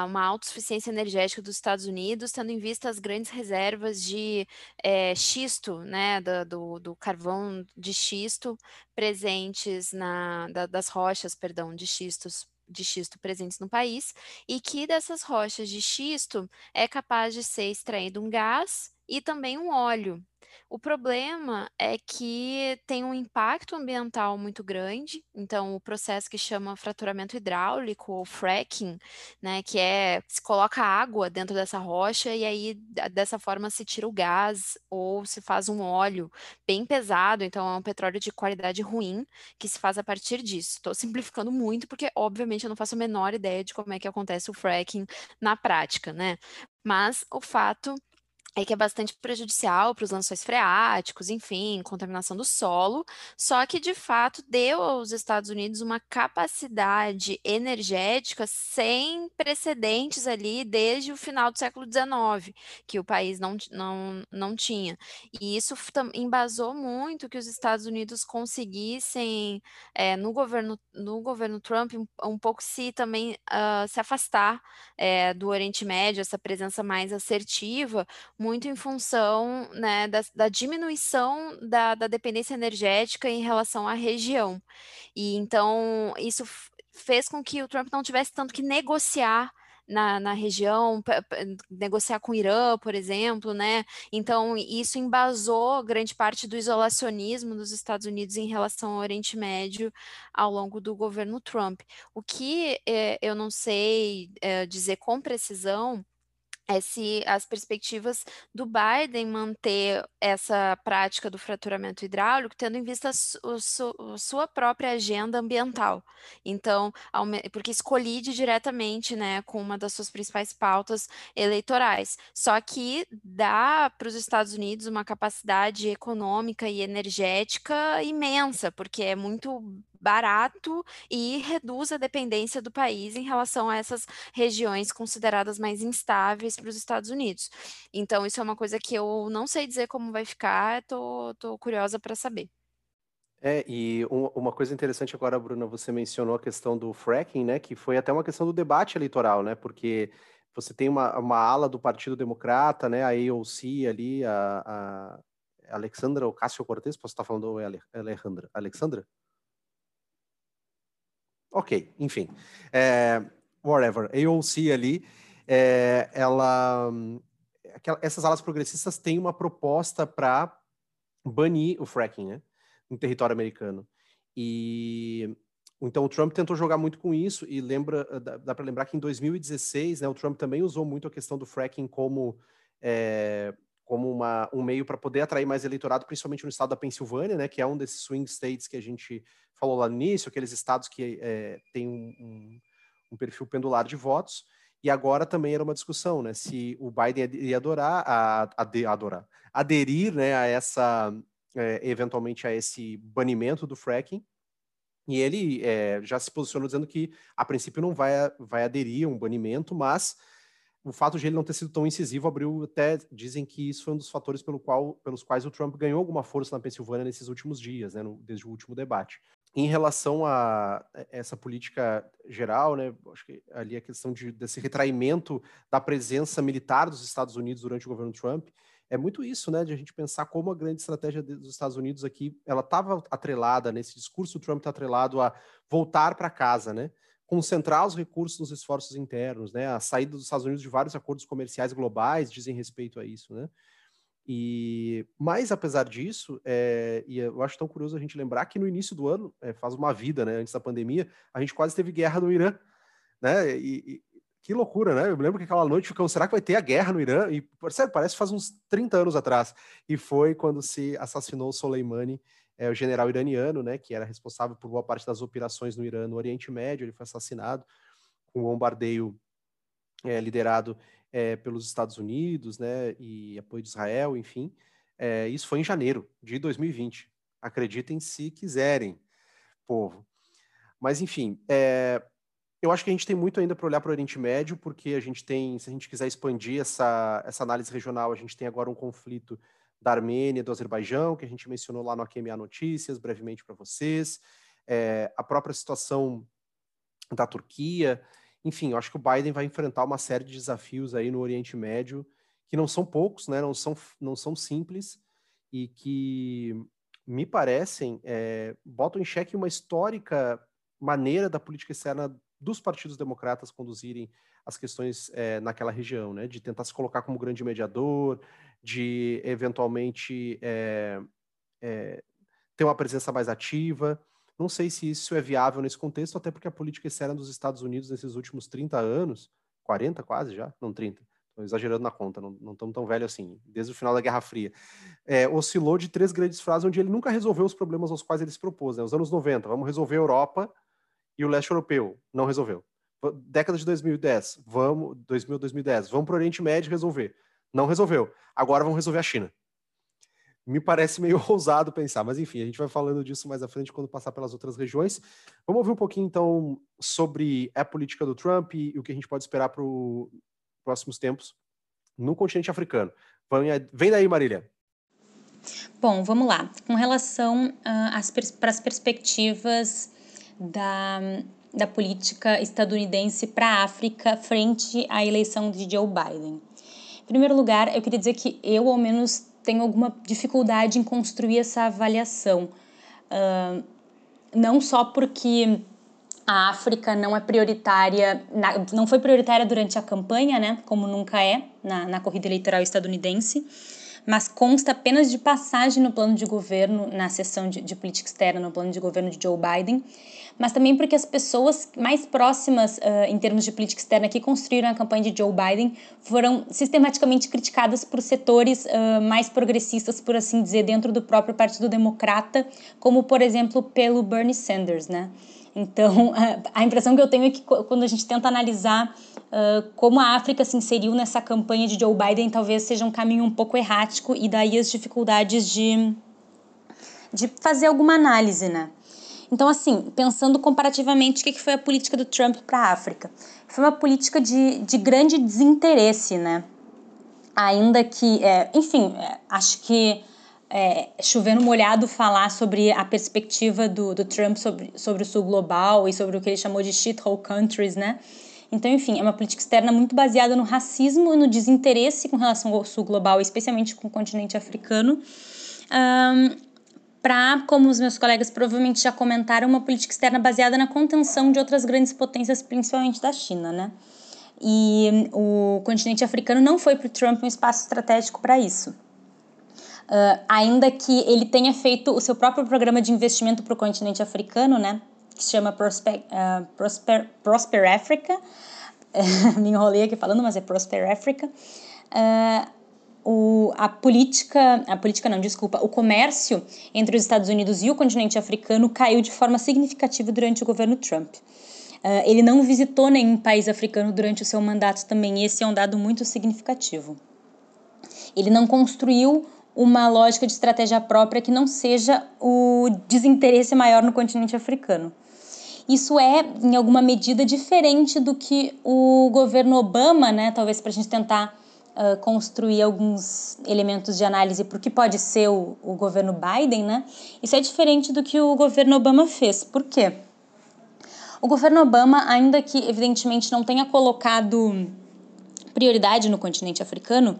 uma autossuficiência energética dos Estados Unidos, tendo em vista as grandes reservas de é, xisto, né, do, do, do, carvão de xisto presentes na, da, das rochas, perdão, de xistos de xisto presentes no país e que dessas rochas de xisto é capaz de ser extraído um gás e também um óleo. O problema é que tem um impacto ambiental muito grande, então o processo que chama fraturamento hidráulico ou fracking, né, que é se coloca água dentro dessa rocha e aí dessa forma se tira o gás ou se faz um óleo bem pesado, então é um petróleo de qualidade ruim que se faz a partir disso. Estou simplificando muito porque obviamente eu não faço a menor ideia de como é que acontece o fracking na prática, né? Mas o fato é que é bastante prejudicial para os lençóis freáticos, enfim, contaminação do solo, só que de fato deu aos Estados Unidos uma capacidade energética sem precedentes ali desde o final do século XIX, que o país não, não, não tinha. E isso embasou muito que os Estados Unidos conseguissem, é, no, governo, no governo Trump, um, um pouco se também uh, se afastar é, do Oriente Médio, essa presença mais assertiva muito em função né, da, da diminuição da, da dependência energética em relação à região. E então isso fez com que o Trump não tivesse tanto que negociar na, na região, negociar com o Irã, por exemplo, né? Então, isso embasou grande parte do isolacionismo dos Estados Unidos em relação ao Oriente Médio ao longo do governo Trump. O que eh, eu não sei eh, dizer com precisão é se as perspectivas do Biden manter essa prática do fraturamento hidráulico, tendo em vista a, su, a sua própria agenda ambiental. Então, porque isso colide diretamente né, com uma das suas principais pautas eleitorais. Só que dá para os Estados Unidos uma capacidade econômica e energética imensa, porque é muito barato e reduz a dependência do país em relação a essas regiões consideradas mais instáveis para os Estados Unidos. Então, isso é uma coisa que eu não sei dizer como vai ficar, tô curiosa para saber. É, e uma coisa interessante agora, Bruna, você mencionou a questão do fracking, né, que foi até uma questão do debate eleitoral, né, porque você tem uma, uma ala do Partido Democrata, né, a AOC ali, a, a Alexandra Ocasio-Cortez, posso estar falando é Alejandra? Alexandra? Ok, enfim. É, whatever. AOC ali, é, ela. Aquela, essas alas progressistas têm uma proposta para banir o fracking, né? No território americano. E então o Trump tentou jogar muito com isso e lembra, dá, dá para lembrar que em 2016, né, o Trump também usou muito a questão do fracking como é, como uma, um meio para poder atrair mais eleitorado, principalmente no estado da Pensilvânia, né, que é um desses swing states que a gente falou lá no início, aqueles estados que é, têm um, um, um, perfil pendular de votos. E agora também era uma discussão, né, se o Biden ia adorar, a, a, adorar, aderir, né, a essa, é, eventualmente a esse banimento do fracking. E ele é, já se posicionou dizendo que, a princípio, não vai, vai aderir a um banimento, mas o fato de ele não ter sido tão incisivo abriu até dizem que isso foi um dos fatores pelo qual, pelos quais o Trump ganhou alguma força na Pensilvânia nesses últimos dias, né, no, desde o último debate. Em relação a essa política geral, né, acho que ali a questão de, desse retraimento da presença militar dos Estados Unidos durante o governo Trump é muito isso, né, de a gente pensar como a grande estratégia dos Estados Unidos aqui, ela estava atrelada nesse discurso, o Trump está atrelado a voltar para casa, né, concentrar os recursos nos esforços internos, né? A saída dos Estados Unidos de vários acordos comerciais globais dizem respeito a isso, né? E mas apesar disso, é, e eu acho tão curioso a gente lembrar que no início do ano, é, faz uma vida, né? Antes da pandemia, a gente quase teve guerra no Irã, né? E, e Que loucura, né? Eu me lembro que aquela noite ficou, será que vai ter a guerra no Irã? E, sério, parece que faz uns 30 anos atrás. E foi quando se assassinou Soleimani, é, o general iraniano, né, que era responsável por boa parte das operações no Irã, no Oriente Médio. Ele foi assassinado com um bombardeio é, liderado é, pelos Estados Unidos, né, e apoio de Israel, enfim. É, isso foi em janeiro de 2020. Acreditem se quiserem, povo. Mas, enfim, é, eu acho que a gente tem muito ainda para olhar para o Oriente Médio, porque a gente tem, se a gente quiser expandir essa, essa análise regional, a gente tem agora um conflito da Armênia do Azerbaijão, que a gente mencionou lá no AQMA Notícias, brevemente para vocês, é, a própria situação da Turquia, enfim, eu acho que o Biden vai enfrentar uma série de desafios aí no Oriente Médio, que não são poucos, né, não, são, não são simples, e que me parecem, é, botam em xeque uma histórica maneira da política externa dos partidos democratas conduzirem as questões é, naquela região, né? De tentar se colocar como grande mediador, de eventualmente é, é, ter uma presença mais ativa. Não sei se isso é viável nesse contexto, até porque a política externa dos Estados Unidos nesses últimos 30 anos, 40 quase já, não 30, estou exagerando na conta, não, estamos tão velho assim, desde o final da Guerra Fria, é, oscilou de três grandes frases onde ele nunca resolveu os problemas aos quais ele se propôs. Né? Os anos 90, vamos resolver a Europa, e o leste europeu não resolveu. Década de 2010, vamos, 2000, 2010, vamos para o Oriente Médio resolver. Não resolveu. Agora vamos resolver a China. Me parece meio ousado pensar, mas enfim, a gente vai falando disso mais à frente quando passar pelas outras regiões. Vamos ouvir um pouquinho então sobre a política do Trump e, o que a gente pode esperar para os próximos tempos no continente africano. Vem daí, Marília. Bom, vamos lá. Com relação uh, às para as perspectivas da, da política estadunidense para a África frente à eleição de Joe Biden. Em primeiro lugar, eu queria dizer que eu, ao menos, tenho alguma dificuldade em construir essa avaliação. Uh, não só porque a África não é prioritária, não foi prioritária durante a campanha, né, como nunca é na, na corrida eleitoral estadunidense, mas consta apenas de passagem no plano de governo, na sessão de, de política externa no plano de governo de Joe Biden, mas também porque as pessoas mais próximas uh, em termos de política externa que construíram a campanha de Joe Biden foram sistematicamente criticadas por setores uh, mais progressistas, por assim dizer, dentro do próprio Partido Democrata, como por exemplo pelo Bernie Sanders, né? Então, a impressão que eu tenho é que quando a gente tenta analisar uh, como a África se inseriu nessa campanha de Joe Biden, talvez seja um caminho um pouco errático e daí as dificuldades de, de fazer alguma análise, né? Então, assim, pensando comparativamente, o que foi a política do Trump para a África? Foi uma política de, de grande desinteresse, né? Ainda que, é, enfim, é, acho que é, chovendo molhado falar sobre a perspectiva do, do Trump sobre, sobre o sul global e sobre o que ele chamou de shithole countries, né? Então, enfim, é uma política externa muito baseada no racismo e no desinteresse com relação ao sul global, especialmente com o continente africano. Um, para, como os meus colegas provavelmente já comentaram, uma política externa baseada na contenção de outras grandes potências, principalmente da China, né? E o continente africano não foi para o Trump um espaço estratégico para isso. Uh, ainda que ele tenha feito o seu próprio programa de investimento para o continente africano, né, que se chama Prosper, uh, Prosper, Prosper Africa, me enrolei aqui falando, mas é Prosper Africa, uh, o, a política, a política não, desculpa, o comércio entre os Estados Unidos e o continente africano caiu de forma significativa durante o governo Trump. Uh, ele não visitou nenhum país africano durante o seu mandato também, e esse é um dado muito significativo. Ele não construiu uma lógica de estratégia própria que não seja o desinteresse maior no continente africano. Isso é, em alguma medida, diferente do que o governo Obama, né, talvez para a gente tentar uh, construir alguns elementos de análise para o que pode ser o, o governo Biden, né? Isso é diferente do que o governo Obama fez. Por quê? O governo Obama, ainda que evidentemente não tenha colocado prioridade no continente africano,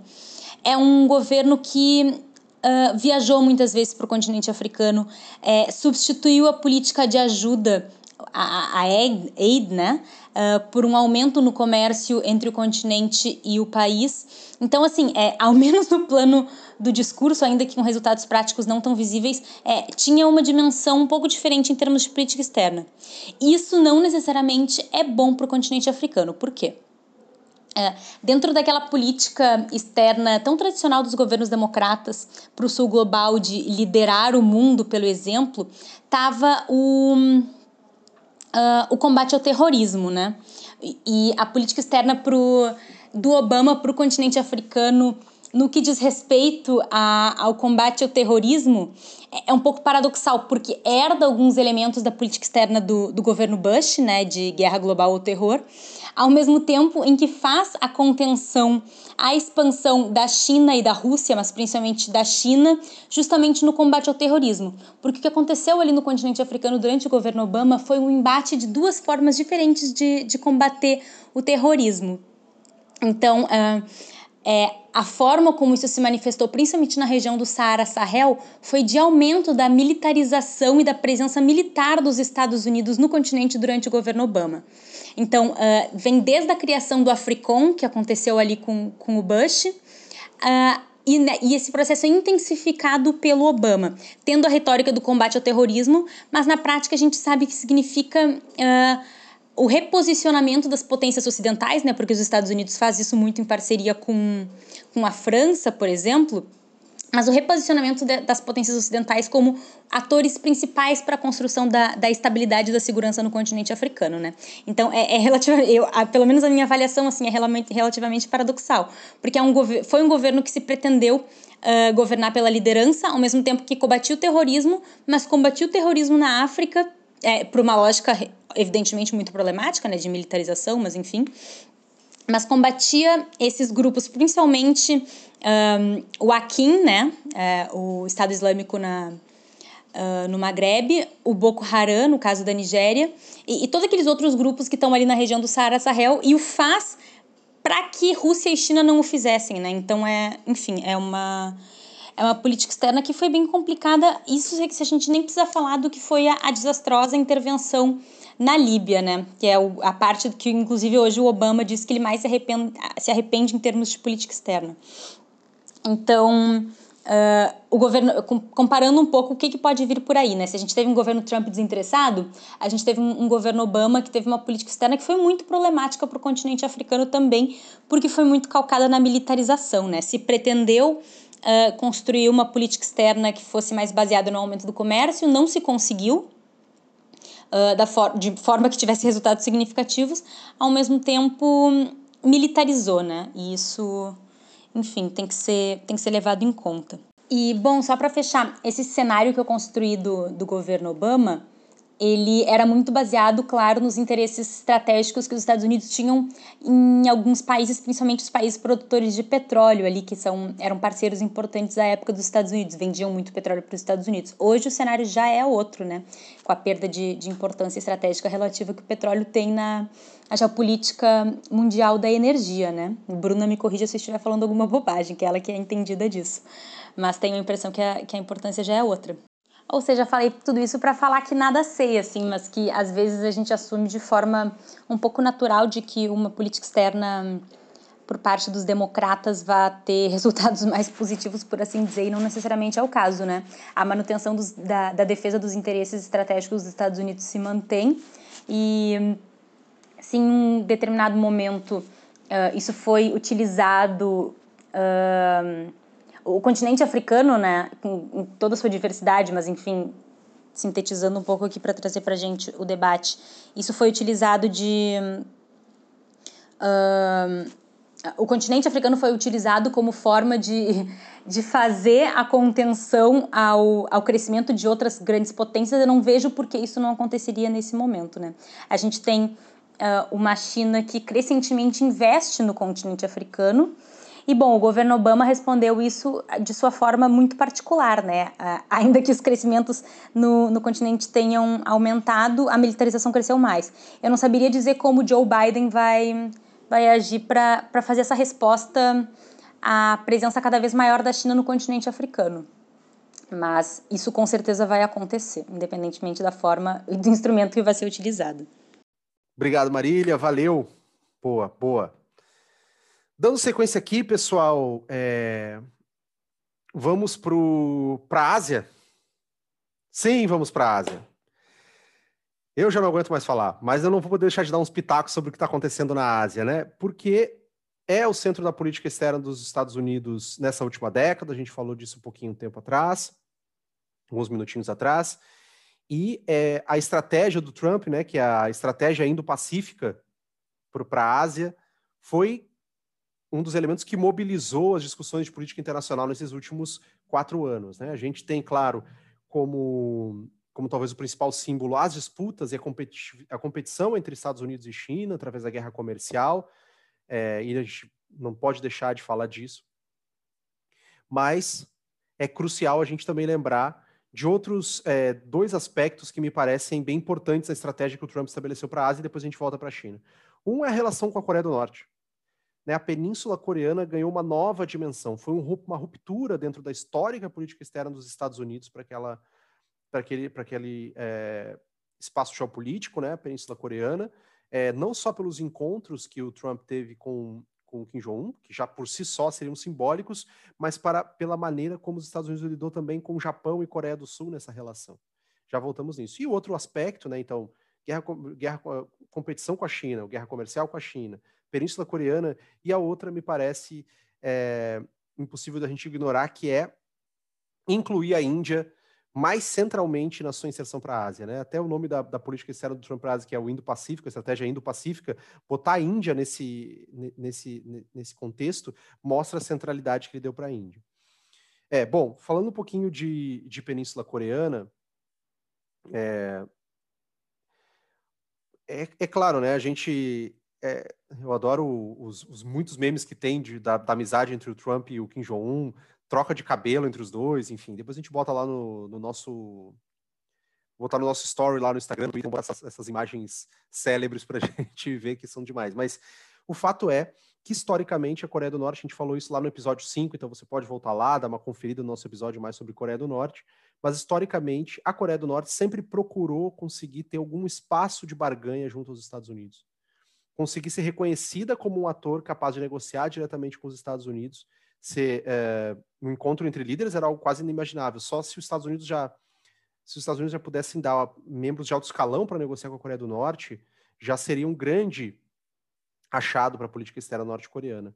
é um governo que uh, viajou muitas vezes para o continente africano, é, substituiu a política de ajuda, a, a aid, né, uh, por um aumento no comércio entre o continente e o país. Então, assim, é, ao menos no plano do discurso, ainda que com resultados práticos não tão visíveis, é, tinha uma dimensão um pouco diferente em termos de política externa. Isso não necessariamente é bom para o continente africano. Por quê? É, dentro daquela política externa tão tradicional dos governos democratas para o sul global de liderar o mundo pelo exemplo, estava o, uh, o combate ao terrorismo, né? E, e a política externa pro, do Obama para o continente africano no que diz respeito a, ao combate ao terrorismo, é, é um pouco paradoxal, porque herda alguns elementos da política externa do, do governo Bush, né, de guerra global ao terror, ao mesmo tempo em que faz a contenção, a expansão da China e da Rússia, mas principalmente da China, justamente no combate ao terrorismo. Porque o que aconteceu ali no continente africano durante o governo Obama foi um embate de duas formas diferentes de, de combater o terrorismo. Então, uh, é, a forma como isso se manifestou, principalmente na região do Saara-Sahel, foi de aumento da militarização e da presença militar dos Estados Unidos no continente durante o governo Obama. Então, uh, vem desde a criação do Africom, que aconteceu ali com, com o Bush, uh, e, né, e, esse processo é intensificado pelo Obama, tendo a retórica do combate ao terrorismo, mas na prática a gente sabe que significa. Uh, o reposicionamento das potências ocidentais, né, porque os Estados Unidos faz isso muito em parceria com, com a França, por exemplo, mas o reposicionamento de, das potências ocidentais como atores principais para a construção da, da estabilidade e da segurança no continente africano, né? Então, é, é relativamente, eu, a, pelo menos a minha avaliação, assim, é relativamente, paradoxal, porque é um foi um governo que se pretendeu uh, governar pela liderança, ao mesmo tempo que combatia o terrorismo, mas combatia o terrorismo na África é, por uma lógica evidentemente muito problemática, né, de militarização, mas enfim, mas combatia esses grupos, principalmente um, o Akin, né, é, o Estado Islâmico na, uh, no Maghreb, o Boko Haram, no caso da Nigéria, e, e todos aqueles outros grupos que estão ali na região do Saara Sahel, e o faz para que Rússia e China não o fizessem, né? Então é, enfim, é uma é uma política externa que foi bem complicada. Isso é que se a gente nem precisa falar do que foi a, a desastrosa intervenção na Líbia, né? Que é a parte que, inclusive, hoje o Obama diz que ele mais se arrepende, se arrepende em termos de política externa. Então, uh, o governo, comparando um pouco o que, que pode vir por aí, né? Se a gente teve um governo Trump desinteressado, a gente teve um, um governo Obama que teve uma política externa que foi muito problemática para o continente africano também, porque foi muito calcada na militarização, né? Se pretendeu uh, construir uma política externa que fosse mais baseada no aumento do comércio, não se conseguiu, uh, da for de forma que tivesse resultados significativos, ao mesmo tempo militarizou, né? E isso, enfim, tem que ser, tem que ser levado em conta. E, bom, só para fechar, esse cenário que eu construí do, do governo Obama, ele era muito baseado, claro, nos interesses estratégicos que os Estados Unidos tinham em alguns países, principalmente os países produtores de petróleo ali, que são, eram parceiros importantes da época dos Estados Unidos, vendiam muito petróleo para os Estados Unidos. Hoje o cenário já é outro, né? Com a perda de, de importância estratégica relativa que o petróleo tem na geopolítica mundial da energia, né? Bruna me corrija se eu estiver falando alguma bobagem, que é ela que é entendida disso. Mas tenho a impressão que a, que a importância já é outra. Ou seja, falei tudo isso para falar que nada sei, assim, mas que às vezes a gente assume de forma um pouco natural de que uma política externa por parte dos democratas vá ter resultados mais positivos, por assim dizer, e não necessariamente é o caso, né? A manutenção dos, da, da defesa dos interesses estratégicos dos Estados Unidos se mantém e se em um determinado momento uh, isso foi utilizado uh, o continente africano, né, com toda a sua diversidade, mas enfim, sintetizando um pouco aqui para trazer para a gente o debate, isso foi utilizado de. Uh, o continente africano foi utilizado como forma de, de fazer a contenção ao, ao crescimento de outras grandes potências. Eu não vejo por que isso não aconteceria nesse momento. Né? A gente tem uh, uma China que crescentemente investe no continente africano e bom, o governo Obama respondeu isso de sua forma muito particular, né? Ainda que os crescimentos no, no continente tenham aumentado, a militarização cresceu mais. Eu não saberia dizer como Joe Biden vai, vai agir para fazer essa resposta à presença cada vez maior da China no continente africano. Mas isso com certeza vai acontecer, independentemente da forma e do instrumento que vai ser utilizado. Obrigado, Marília. Valeu. Boa, boa. Dando sequência aqui, pessoal, é... vamos para a Ásia? Sim, vamos para a Ásia. Eu já não aguento mais falar, mas eu não vou poder deixar de dar uns pitacos sobre o que está acontecendo na Ásia, né? Porque é o centro da política externa dos Estados Unidos nessa última década, a gente falou disso um pouquinho tempo atrás, alguns minutinhos atrás, e é, a estratégia do Trump, né, que é a estratégia indo-pacífica para a Ásia, foi um dos elementos que mobilizou as discussões de política internacional nesses últimos quatro anos. Né? A gente tem, claro, como, como talvez o principal símbolo as disputas e a, competi a competição entre Estados Unidos e China através da guerra comercial, é, e a gente não pode deixar de falar disso. Mas é crucial a gente também lembrar de outros é, dois aspectos que me parecem bem importantes na estratégia que o Trump estabeleceu para a Ásia e depois a gente volta para a China. Um é a relação com a Coreia do Norte. Né, a Península Coreana ganhou uma nova dimensão. Foi um, uma ruptura dentro da histórica política externa dos Estados Unidos para aquela para aquele, para aquele é, espaço geopolítico, né, a Península Coreana, é, não só pelos encontros que o Trump teve com, com Kim Jong-un, que já por si só seriam simbólicos, mas para, pela maneira como os Estados Unidos lidou também com o Japão e Coreia do Sul nessa relação. Já voltamos nisso. E outro aspecto, né, então, guerra, guerra, competição com a China, guerra comercial com a China, Península Coreana, e a outra me parece é, impossível da gente ignorar, que é incluir a Índia mais centralmente na sua inserção para a Ásia. Né? Até o nome da, da política externa do Trump para a Ásia, que é o Indo-Pacífico, a estratégia Indo-Pacífica, botar a Índia nesse, nesse, nesse contexto mostra a centralidade que ele deu para a Índia. É, bom, falando um pouquinho de, de Península Coreana, é, é, é, claro, né? A gente. É, eu adoro os, os, muitos memes que tem de, da, da, amizade entre o Trump e o Kim Jong-un, troca de cabelo entre os dois, enfim. Depois a gente bota lá no, no nosso. Botar no nosso story lá no Instagram, então botar essas, essas imagens célebres para a gente ver que são demais. Mas o fato é que historicamente a Coreia do Norte, a gente falou isso lá no episódio 5, então você pode voltar lá, dar uma conferida no nosso episódio mais sobre Coreia do Norte, mas historicamente a Coreia do Norte sempre procurou conseguir ter algum espaço de barganha junto aos Estados Unidos. Conseguir ser reconhecida como um ator capaz de negociar diretamente com os Estados Unidos ser é, um encontro entre líderes era algo quase inimaginável. Só se os Estados Unidos já se os Estados Unidos já pudessem dar membros de alto escalão para negociar com a Coreia do Norte, já seria um grande achado para a política externa norte-coreana.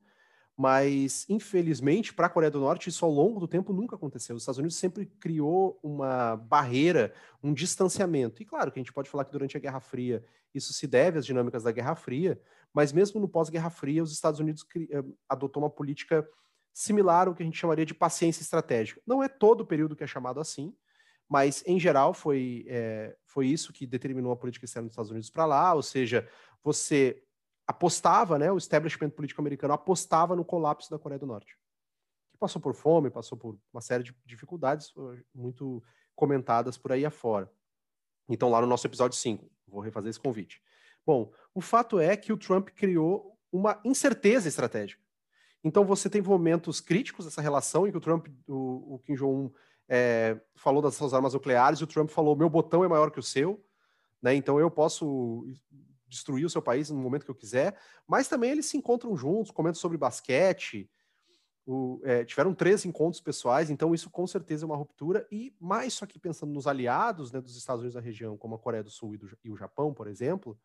Mas, infelizmente, para a Coreia do Norte, isso ao longo do tempo nunca aconteceu. Os Estados Unidos sempre criou uma barreira, um distanciamento. E claro que a gente pode falar que durante a Guerra Fria isso se deve às dinâmicas da Guerra Fria, mas mesmo no pós-Guerra Fria, os Estados Unidos eh, adotou uma política similar ao que a gente chamaria de paciência estratégica. Não é todo o período que é chamado assim, mas em geral foi, é, foi isso que determinou a política externa dos Estados Unidos para lá, ou seja, você apostava, né, o establishment político americano apostava no colapso da Coreia do Norte, que passou por fome, passou por uma série de dificuldades muito comentadas por aí afora. Então, lá no nosso episódio 5, vou refazer esse convite. Bom, o fato é que o Trump criou uma incerteza estratégica. Então você tem momentos críticos dessa relação em que o Trump, o, o Kim Jong-un é, falou das suas armas nucleares e o Trump falou: meu botão é maior que o seu, né? Então eu posso destruir o seu país no momento que eu quiser. Mas também eles se encontram juntos, comentam sobre basquete. O, é, tiveram três encontros pessoais, então isso com certeza é uma ruptura. E mais só que pensando nos aliados né, dos Estados Unidos da região, como a Coreia do Sul e, do, e o Japão, por exemplo,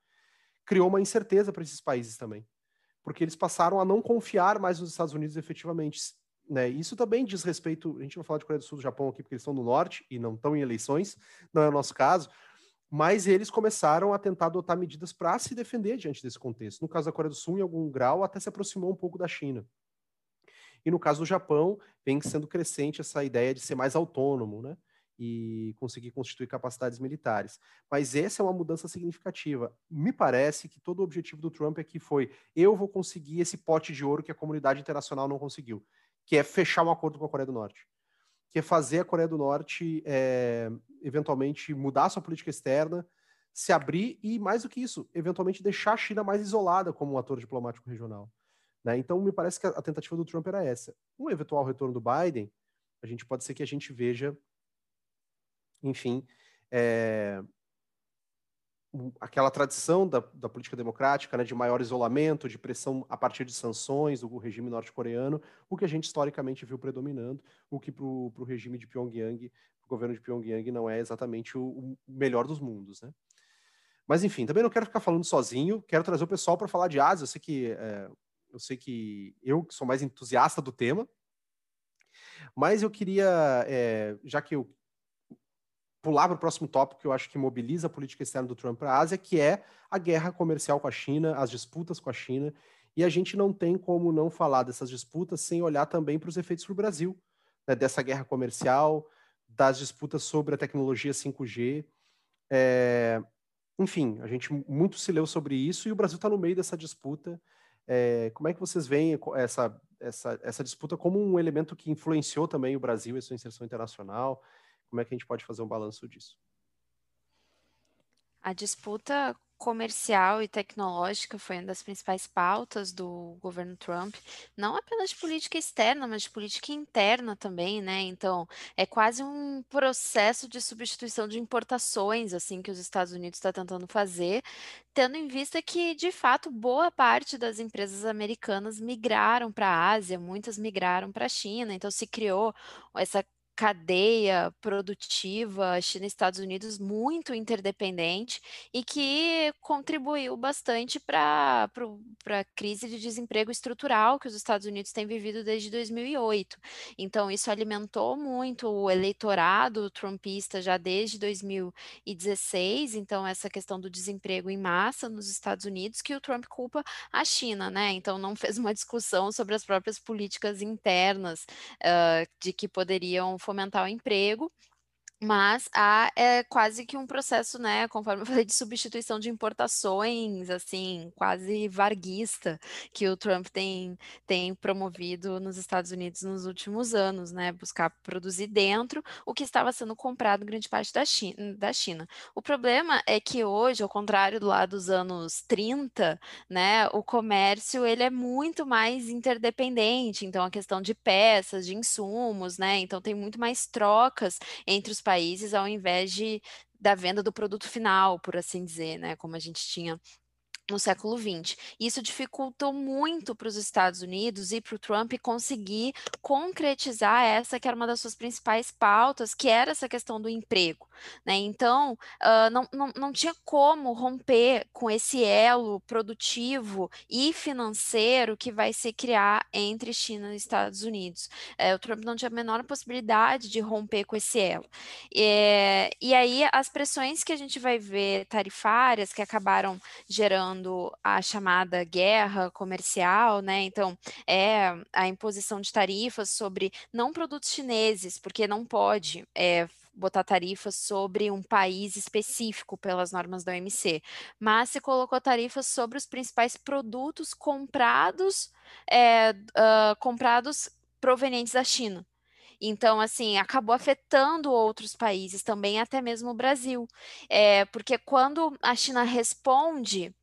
criou uma incerteza para esses países também porque eles passaram a não confiar mais nos Estados Unidos efetivamente. Né? Isso também diz respeito. A gente vai falar de Coreia do Sul do Japão aqui, porque eles estão no norte e não estão em eleições, não é o nosso caso. Mas eles começaram a tentar adotar medidas para se defender diante desse contexto. No caso da Coreia do Sul, em algum grau, até se aproximou um pouco da China. E no caso do Japão, vem sendo crescente essa ideia de ser mais autônomo, né? e conseguir constituir capacidades militares. Mas essa é uma mudança significativa. Me parece que todo o objetivo do Trump aqui foi: eu vou conseguir esse pote de ouro que a comunidade internacional não conseguiu, que é fechar um acordo com a Coreia do Norte, que é fazer a Coreia do Norte é, eventualmente mudar sua política externa, se abrir e, mais do que isso, eventualmente deixar a China mais isolada como um ator diplomático regional. Né? Então, me parece que a, tentativa do Trump era essa. Um eventual retorno do Biden, a gente pode ser que a gente veja enfim, é, aquela tradição da, da, política democrática, né, de maior isolamento, de pressão a partir de sanções do regime norte-coreano, o que a gente historicamente viu predominando, o que para o regime de Pyongyang, o governo de Pyongyang, não é exatamente o, o, melhor dos mundos, né? Mas enfim, também não quero ficar falando sozinho, quero trazer o pessoal para falar de Ásia. Eu sei que é, eu sei que eu sou mais entusiasta do tema, mas eu queria, é, já que eu pular para o próximo tópico que eu acho que mobiliza a política externa do Trump para a Ásia, que é a guerra comercial com a China, as disputas com a China. E a gente não tem como não falar dessas disputas sem olhar também para os efeitos para o Brasil, né, dessa guerra comercial, das disputas sobre a tecnologia 5G. É, enfim, a gente muito se leu sobre isso e o Brasil está no meio dessa disputa. É, como é que vocês veem essa, essa, essa disputa como um elemento que influenciou também o Brasil e sua inserção internacional? Como é que a gente pode fazer um balanço disso? A disputa comercial e tecnológica foi uma das principais pautas do governo Trump, não apenas de política externa, mas de política interna também, né? Então, é quase um processo de substituição de importações, assim, que os Estados Unidos está tentando fazer, tendo em vista que, de fato, boa parte das empresas americanas migraram para a Ásia, muitas migraram para a China, então se criou essa cadeia produtiva China e Estados Unidos muito interdependente e que contribuiu bastante para a crise de desemprego estrutural que os Estados Unidos têm vivido desde 2008. Então, isso alimentou muito o eleitorado trumpista já desde 2016. Então, essa questão do desemprego em massa nos Estados Unidos, que o Trump culpa a China, né? Então, não fez uma discussão sobre as próprias políticas internas uh, de que poderiam fomentar o emprego mas há é quase que um processo, né, conforme eu falei, de substituição de importações, assim, quase varguista, que o Trump tem, tem promovido nos Estados Unidos nos últimos anos, né, buscar produzir dentro o que estava sendo comprado em grande parte da China. Da China. O problema é que hoje, ao contrário do lá dos anos 30, né, o comércio ele é muito mais interdependente, então a questão de peças, de insumos, né, então tem muito mais trocas entre os países países ao invés de da venda do produto final, por assim dizer, né? Como a gente tinha no século XX. Isso dificultou muito para os Estados Unidos e para o Trump conseguir concretizar essa que era uma das suas principais pautas, que era essa questão do emprego. Né? Então, uh, não, não, não tinha como romper com esse elo produtivo e financeiro que vai se criar entre China e Estados Unidos. É, o Trump não tinha a menor possibilidade de romper com esse elo. É, e aí, as pressões que a gente vai ver tarifárias que acabaram gerando a chamada guerra comercial, né? Então, é a imposição de tarifas sobre não produtos chineses, porque não pode é, botar tarifas sobre um país específico pelas normas da OMC, mas se colocou tarifas sobre os principais produtos comprados, é, uh, comprados provenientes da China. Então, assim, acabou afetando outros países também, até mesmo o Brasil. É, porque quando a China responde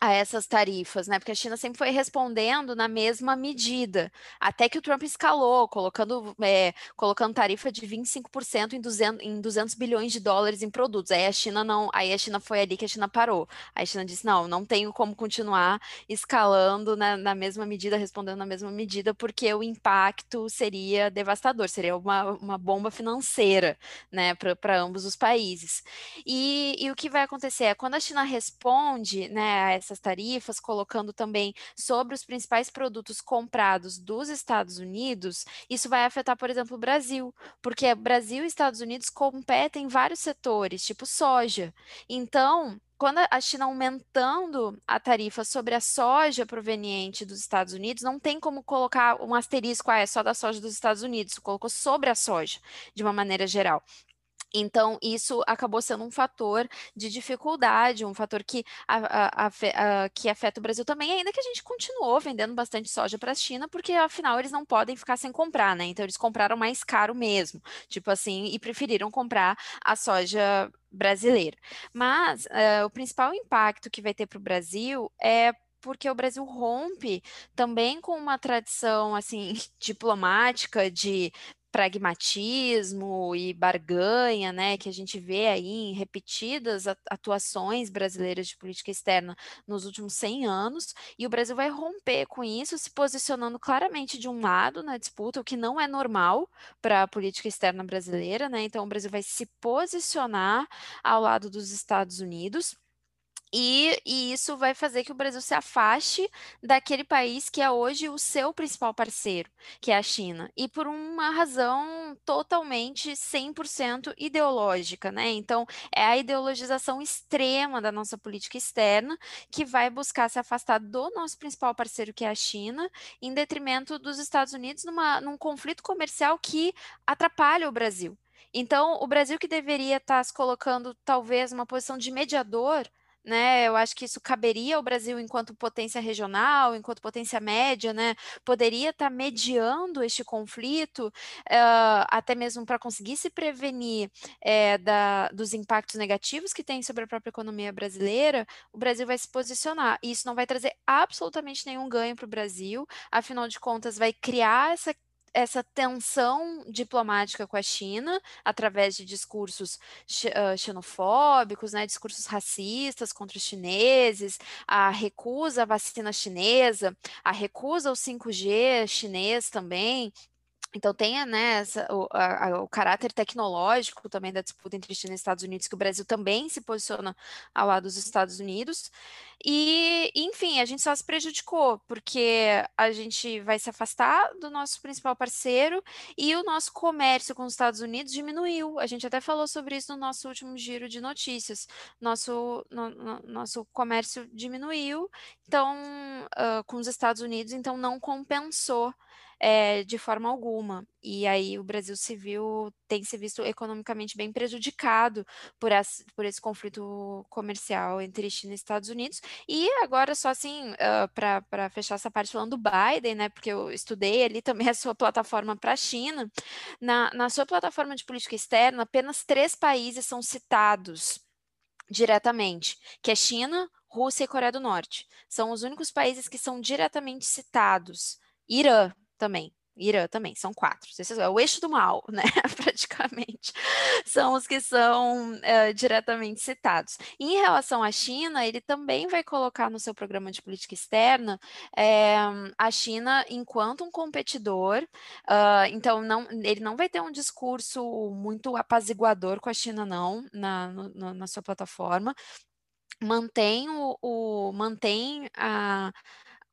a essas tarifas, né? Porque a China sempre foi respondendo na mesma medida, até que o Trump escalou, colocando, é, colocando tarifa de 25% em 200, em 200 bilhões de dólares em produtos. Aí a China não, aí a China foi ali que a China parou. Aí a China disse: não, não tenho como continuar escalando na, na mesma medida, respondendo na mesma medida, porque o impacto seria devastador, seria uma, uma bomba financeira, né, para ambos os países. E, e o que vai acontecer é quando a China responde, né, essas tarifas, colocando também sobre os principais produtos comprados dos Estados Unidos, isso vai afetar, por exemplo, o Brasil, porque Brasil e Estados Unidos competem em vários setores, tipo soja. Então, quando a China aumentando a tarifa sobre a soja proveniente dos Estados Unidos, não tem como colocar um asterisco, ah, é só da soja dos Estados Unidos, colocou sobre a soja, de uma maneira geral. Então, isso acabou sendo um fator de dificuldade, um fator que, a, a, a, que afeta o Brasil também, ainda que a gente continuou vendendo bastante soja para a China, porque afinal eles não podem ficar sem comprar, né? Então, eles compraram mais caro mesmo, tipo assim, e preferiram comprar a soja brasileira. Mas uh, o principal impacto que vai ter para o Brasil é porque o Brasil rompe também com uma tradição assim diplomática de pragmatismo e barganha, né, que a gente vê aí em repetidas atuações brasileiras de política externa nos últimos 100 anos, e o Brasil vai romper com isso, se posicionando claramente de um lado na disputa, o que não é normal para a política externa brasileira, né? Então o Brasil vai se posicionar ao lado dos Estados Unidos E, e, isso vai fazer que o Brasil se afaste daquele país que é hoje o seu principal parceiro, que é a China. E por uma razão totalmente 100% ideológica, né? Então, é a ideologização extrema da nossa política externa que vai buscar se afastar do nosso principal parceiro, que é a China, em detrimento dos Estados Unidos, numa, num conflito comercial que atrapalha o Brasil. Então, o Brasil que deveria estar se colocando, talvez, numa posição de mediador né? Eu acho que isso caberia ao Brasil enquanto potência regional, enquanto potência média, né? Poderia estar tá mediando este conflito, uh, até mesmo para conseguir se prevenir é, da, dos impactos negativos que tem sobre a própria economia brasileira. O Brasil vai se posicionar e isso não vai trazer absolutamente nenhum ganho para o Brasil. Afinal de contas, vai criar essa essa tensão diplomática com a China, através de discursos xenofóbicos, né, discursos racistas contra os chineses, a recusa à vacina chinesa, a recusa ao 5G chinês também, então tem né, essa, o, a, o, caráter tecnológico também da disputa entre China e Estados Unidos, que o Brasil também se posiciona ao lado dos Estados Unidos. E, enfim, a gente só se prejudicou, porque a gente vai se afastar do nosso principal parceiro e o nosso comércio com os Estados Unidos diminuiu. A gente até falou sobre isso no nosso último giro de notícias. Nosso, no, no, nosso comércio diminuiu, então, uh, com os Estados Unidos, então não compensou é, de forma alguma. E aí o Brasil viu, tem se visto economicamente bem prejudicado por, esse, por esse conflito comercial entre China e Estados Unidos. E agora, só assim, uh, para fechar essa parte falando do Biden, né? Porque eu estudei ali também a sua plataforma para a China. Na, na sua plataforma de política externa, apenas três países são citados diretamente, que é China, Rússia e Coreia do Norte. São os únicos países que são diretamente citados. Irã, também. Irã também, são quatro. É o eixo do mal, né? Praticamente. São os que são uh, diretamente citados. em relação à China, ele também vai colocar no seu programa de política externa é, a China enquanto um competidor. Uh, então, não, ele não vai ter um discurso muito apaziguador com a China, não, na, no, na sua plataforma. Mantém o, o mantém a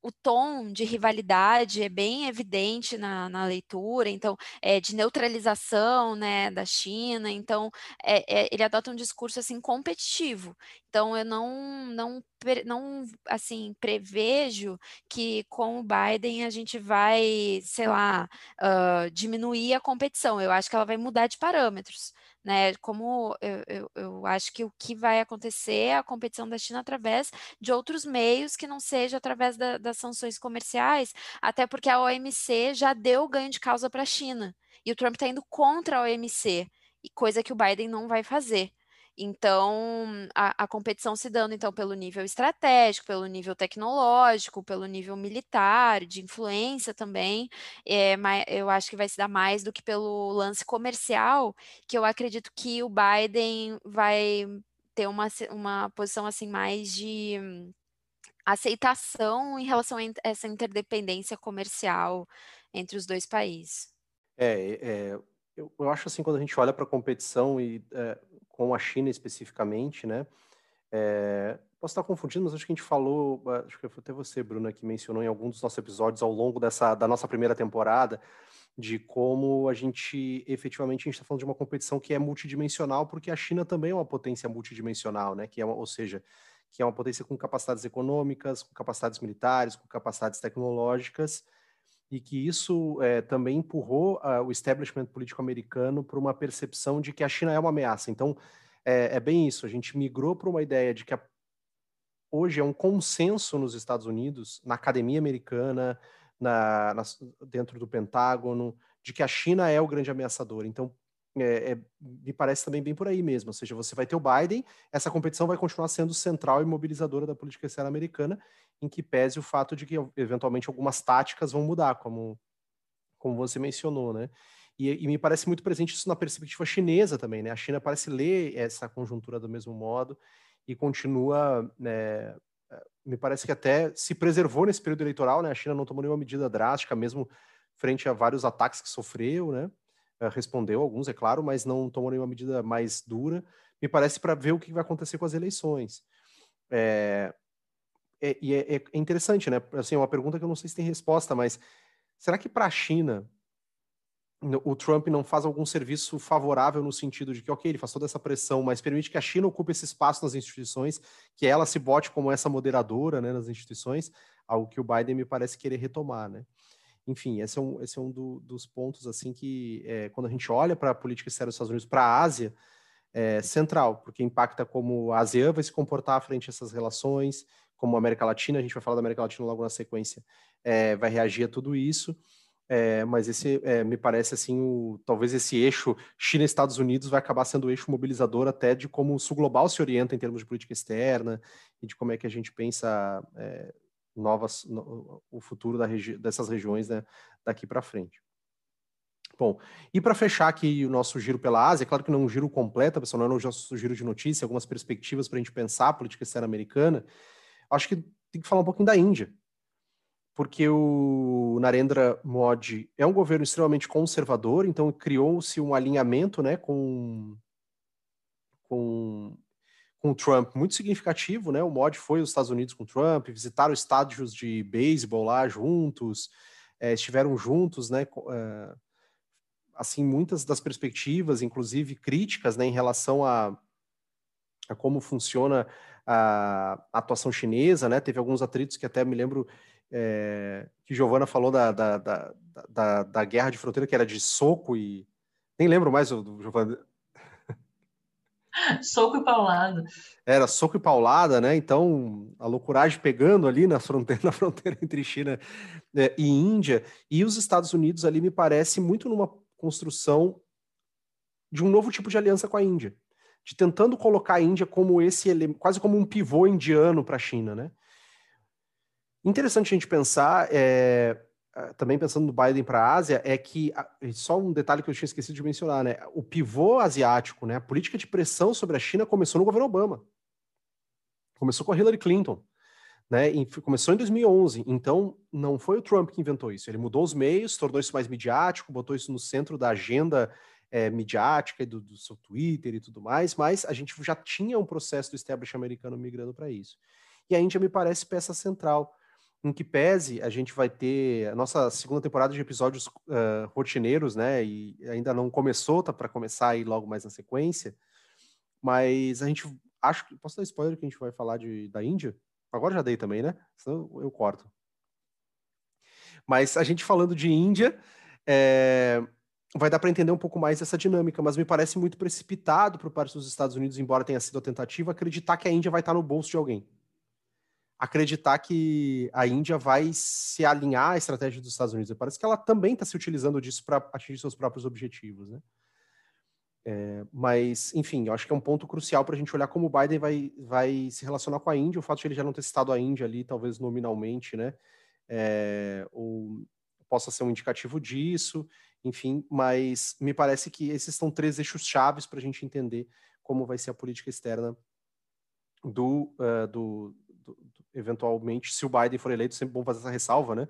o tom de rivalidade é bem evidente na, na leitura, então, é, de neutralização né, da China, então, é, é, ele adota um discurso assim competitivo. Então, eu não, não, não assim, prevejo que com o Biden a gente vai, sei lá, uh, diminuir a competição. Eu acho que ela vai mudar de parâmetros né? Como eu, eu, eu, acho que o que vai acontecer é a competição da China através de outros meios que não seja através da, das sanções comerciais, até porque a OMC já deu ganho de causa para a China e o Trump está indo contra a OMC, coisa que o Biden não vai fazer. Então, a, a, competição se dando então pelo nível estratégico, pelo nível tecnológico, pelo nível militar, de influência também, é, eu acho que vai se dar mais do que pelo lance comercial, que eu acredito que o Biden vai ter uma, uma posição assim mais de aceitação em relação a essa interdependência comercial entre os dois países. É, é eu, eu, acho assim, quando a gente olha para a competição e é, com a China especificamente, né? É, posso estar confundindo, mas acho que a gente falou, acho que foi até você, Bruna, que mencionou em algum dos nossos episódios ao longo dessa da nossa primeira temporada, de como a gente efetivamente está falando de uma competição que é multidimensional, porque a China também é uma potência multidimensional, né? Que é uma, ou seja, que é uma potência com capacidades econômicas, com capacidades militares, com capacidades tecnológicas, e que isso é, também empurrou uh, o establishment político americano para uma percepção de que a China é uma ameaça. Então, é, é bem isso, a gente migrou para uma ideia de que a, hoje é um consenso nos Estados Unidos, na academia americana, na, na, dentro do Pentágono, de que a China é o grande ameaçador. Então, é, é, me parece também bem por aí mesmo. Ou seja, você vai ter o Biden, essa competição vai continuar sendo central e mobilizadora da política externa americana, em que pese o fato de que eventualmente algumas táticas vão mudar, como, como você mencionou, né? E, e, me parece muito presente isso na perspectiva chinesa também, né? A China parece ler essa conjuntura do mesmo modo e continua, né, me parece que até se preservou nesse período eleitoral, né? A China não tomou nenhuma medida drástica, mesmo frente a vários ataques que sofreu, né? Eh, respondeu alguns, é claro, mas não tomou nenhuma medida mais dura. Me parece para ver o que vai acontecer com as eleições. É, é, e é, é, interessante, né? Assim, é uma pergunta que eu não sei se tem resposta, mas será que para a China o Trump não faz algum serviço favorável no sentido de que, ok, ele faz toda essa pressão, mas permite que a China ocupe esse espaço nas instituições, que ela se bote como essa moderadora né, nas instituições, algo que o Biden me parece querer retomar, né? Enfim, esse é um, esse é um do, dos pontos, assim, que é, quando a gente olha para a política externa dos Estados Unidos, para a Ásia, é central, porque impacta como a ASEAN vai se comportar frente a essas relações, como a América Latina, a gente vai falar da América Latina logo na sequência, é, vai reagir a tudo isso, é, mas esse é, me parece assim, o, talvez esse eixo China-Estados Unidos vai acabar sendo o eixo mobilizador até de como o sul global se orienta em termos de política externa e de como é que a gente pensa é, novas no, o futuro regi dessas regiões né, daqui para frente. Bom, e para fechar aqui o nosso giro pela Ásia, claro que não é um giro completo, pessoal, não é um giro de notícia, algumas perspectivas para a gente pensar a política externa americana, acho que tem que falar um pouquinho da Índia porque o Narendra Modi é um governo extremamente conservador, então criou-se um alinhamento né, com, com, com o Trump muito significativo. Né? O Modi foi aos Estados Unidos com o Trump, visitaram estádios de beisebol lá juntos, é, estiveram juntos, né, é, assim, muitas das perspectivas, inclusive críticas né, em relação a, a como funciona a, a atuação chinesa, né? Teve alguns atritos que até me lembro é, que Giovana falou da, da, da, da, da guerra de fronteira, que era de soco e. Nem lembro mais do Giovana. Soco e paulada. Era soco e paulada, né? Então, a loucuragem pegando ali na fronteira, na fronteira entre China é, e Índia. E os Estados Unidos ali me parece muito numa construção de um novo tipo de aliança com a Índia. De tentando colocar a Índia como esse, quase como um pivô indiano para a China, né? Interessante a gente pensar, é, também pensando no Biden para a Ásia, é que, só um detalhe que eu tinha esquecido de mencionar, né? O pivô asiático, né? A política de pressão sobre a China começou no governo Obama. Começou com a Hillary Clinton. Né, começou em 2011, então não foi o Trump que inventou isso. Ele mudou os meios, tornou isso mais midiático, botou isso no centro da agenda é, midiática do, do, seu Twitter e tudo mais, mas a gente já tinha um processo do establishment americano migrando para isso. E a Índia me parece peça central em que pese a gente vai ter a nossa segunda temporada de episódios uh, rotineiros, né? E ainda não começou, tá para começar aí logo mais na sequência. Mas a gente acho que posso dar spoiler que a gente vai falar de, da Índia? Agora já dei também, né? Senão eu corto. Mas a gente falando de Índia, é, vai dar para entender um pouco mais essa dinâmica, mas me parece muito precipitado por parte dos Estados Unidos, embora tenha sido a tentativa, acreditar que a Índia vai estar no bolso de alguém acreditar que a Índia vai se alinhar à estratégia dos Estados Unidos. Parece que ela também está se utilizando disso para atingir seus próprios objetivos, né? É, mas, enfim, eu acho que é um ponto crucial para a gente olhar como o Biden vai, vai se relacionar com a Índia. O fato de ele já não ter citado a Índia ali, talvez nominalmente, né? É, ou possa ser um indicativo disso, enfim, mas me parece que esses são três eixos chaves para a gente entender como vai ser a política externa do, uh, do, do, eventualmente, se o Biden for eleito, sempre bom fazer essa ressalva, né?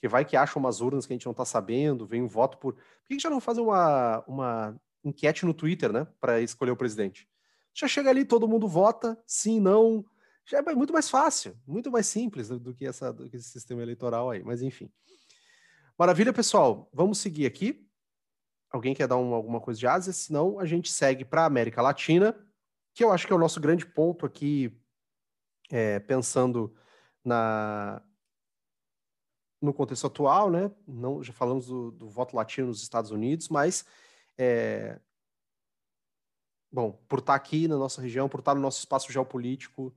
Que vai que acha umas urnas que a gente não está sabendo, vem um voto por. Por que, que já não fazem uma, uma enquete no Twitter, né? Para escolher o presidente? Já chega ali, todo mundo vota, sim, não. Já é muito mais fácil, muito mais simples do que, essa, do que esse sistema eleitoral aí, mas enfim. Maravilha, pessoal. Vamos seguir aqui. Alguém quer dar um, alguma coisa de Ásia? Senão, a gente segue para a América Latina, que eu acho que é o nosso grande ponto aqui é, pensando na, no contexto atual, né? Não, já falamos do, do voto latino nos Estados Unidos, mas é, bom, por estar aqui na nossa região, por estar no nosso espaço geopolítico,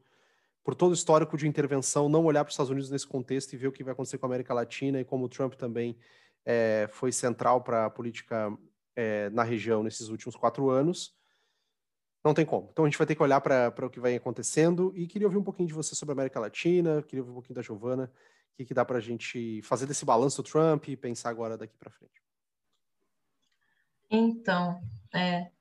por todo o histórico de intervenção, não olhar para os Estados Unidos nesse contexto e ver o que vai acontecer com a América Latina e como o Trump também é, foi central para a política é, na região nesses últimos quatro anos. Não tem como. Então a gente vai ter que olhar para o que vai acontecendo e queria ouvir um pouquinho de você sobre a América Latina, queria ouvir um pouquinho da Giovana, o que, que dá para a gente fazer desse balanço do Trump e pensar agora daqui para frente. Então, é,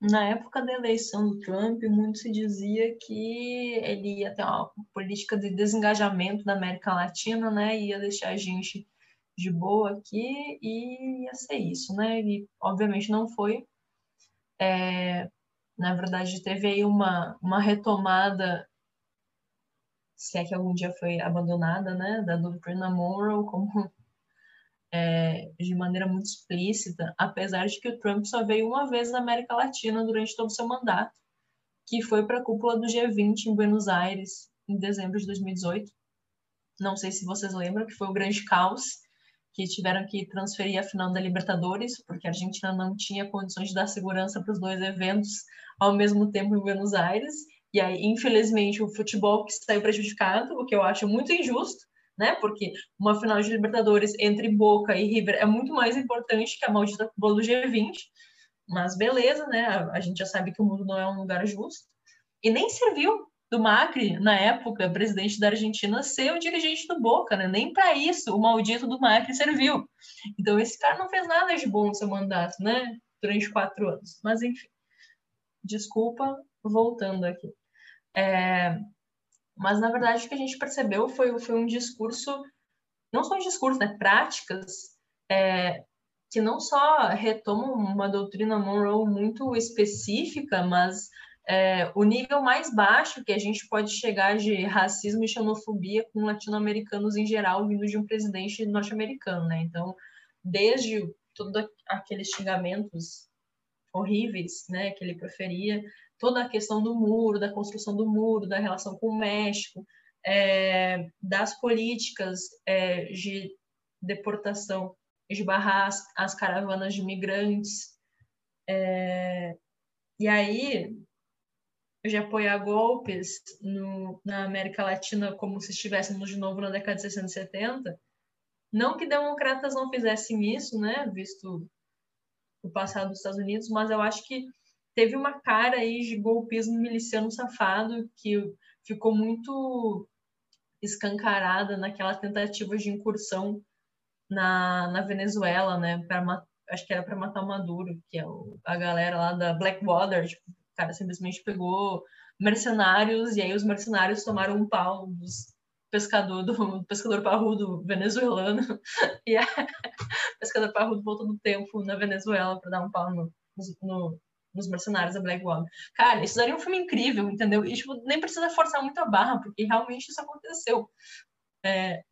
na época da eleição do Trump, muito se dizia que ele ia ter uma política de desengajamento da América Latina, né? Ia deixar a gente de boa aqui e ia ser isso, né? E obviamente não foi. É, na verdade, teve aí uma, uma retomada se é que algum dia foi abandonada, né, da doutrina Monroe como é, de maneira muito explícita, apesar de que o Trump só veio uma vez na América Latina durante todo o seu mandato, que foi para a cúpula do G20 em Buenos Aires, em dezembro de 2018. Não sei se vocês lembram que foi o grande caos, que tiveram que transferir a final da Libertadores, porque a Argentina não tinha condições de dar segurança para os dois eventos ao mesmo tempo em Buenos Aires. E aí, infelizmente, o futebol que saiu prejudicado, o que eu acho muito injusto, né? Porque uma final de Libertadores entre Boca e River é muito mais importante que a maldita bola do G20. Mas beleza, né? A, gente já sabe que o mundo não é um lugar justo. E nem serviu do Macri, na época, presidente da Argentina, ser o dirigente do Boca, né? Nem para isso o maldito do Macri serviu. Então, esse cara não fez nada de bom no seu mandato, né? Durante quatro anos. Mas, enfim. Desculpa, voltando aqui. É, mas, na verdade, o que a gente percebeu foi, foi um discurso, não só um discurso, né? Práticas é, que não só retomam uma doutrina Monroe muito específica, mas é, o nível mais baixo que a gente pode chegar de racismo e xenofobia com latino-americanos em geral, vindo de um presidente norte-americano, né? Então, desde todos aqueles xingamentos horríveis, né, que ele proferia, toda a questão do muro, da construção do muro, da relação com o México, é, das políticas é, de deportação, de barrar as, as caravanas de imigrantes. É, e aí, de apoiar golpes no, na América Latina como se estivéssemos de novo na década de 60 e 70. Não que democratas não fizessem isso, né, visto o passado dos Estados Unidos, mas eu acho que teve uma cara aí de golpismo miliciano safado que ficou muito escancarada naquela tentativa de incursão na, na Venezuela, né, para acho que era para matar o Maduro, que é o, a galera lá da Blackwater, tipo, o cara simplesmente pegou mercenários e aí os mercenários tomaram um pau dos pescador do, do pescador parrudo venezuelano e a pescador parrudo voltou no tempo na Venezuela para dar um pau no, no, nos mercenários da Blackwater. Cara, isso daria um filme incrível, entendeu? E tipo, nem precisa forçar muito a barra, porque realmente isso aconteceu. É,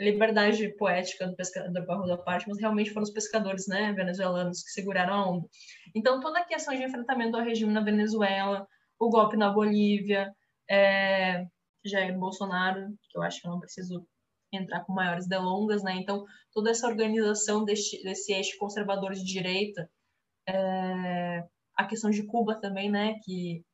liberdade poética do pescador parrudo à parte, mas realmente foram os pescadores né, venezuelanos que seguraram a onda. Então, toda a questão de enfrentamento ao regime na Venezuela, o golpe na Bolívia, é, Jair Bolsonaro, que eu acho que eu não preciso entrar com maiores delongas, né? Então, toda essa organização desse, desse eixo conservador de direita, é, a questão de Cuba também, né? Que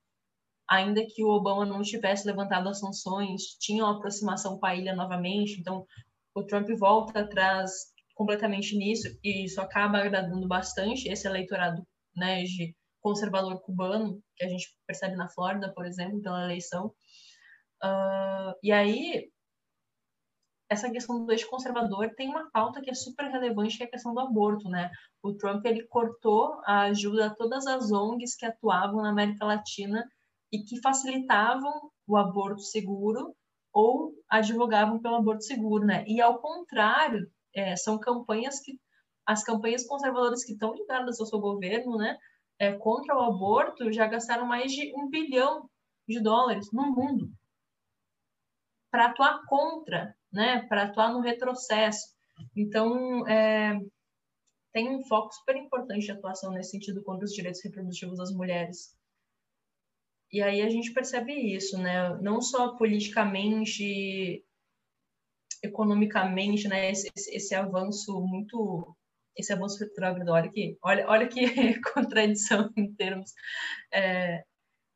ainda que o Obama não tivesse levantado as sanções, tinha uma aproximação com a ilha novamente, então o Trump volta atrás completamente nisso e isso acaba agradando bastante esse eleitorado né, de conservador cubano que a gente percebe na Flórida, por exemplo, pela eleição. Uh, e aí essa questão do eixo conservador tem uma pauta que é super relevante, que é a questão do aborto, né? O Trump ele cortou a ajuda a todas as ONGs que atuavam na América Latina e que facilitavam o aborto seguro ou advogavam pelo aborto seguro, né? E ao contrário, é, são campanhas que as campanhas conservadoras que estão ligadas ao seu governo, né, é, contra o aborto, já gastaram mais de um bilhão de dólares no mundo para atuar contra, né, para atuar no retrocesso. Então, é, tem um foco super importante de atuação nesse sentido contra os direitos reprodutivos das mulheres. E aí a gente percebe isso, né? Não só politicamente, economicamente, né? Esse, esse avanço muito esse avanço retrógrado, olha que, olha, olha que contradição em termos é,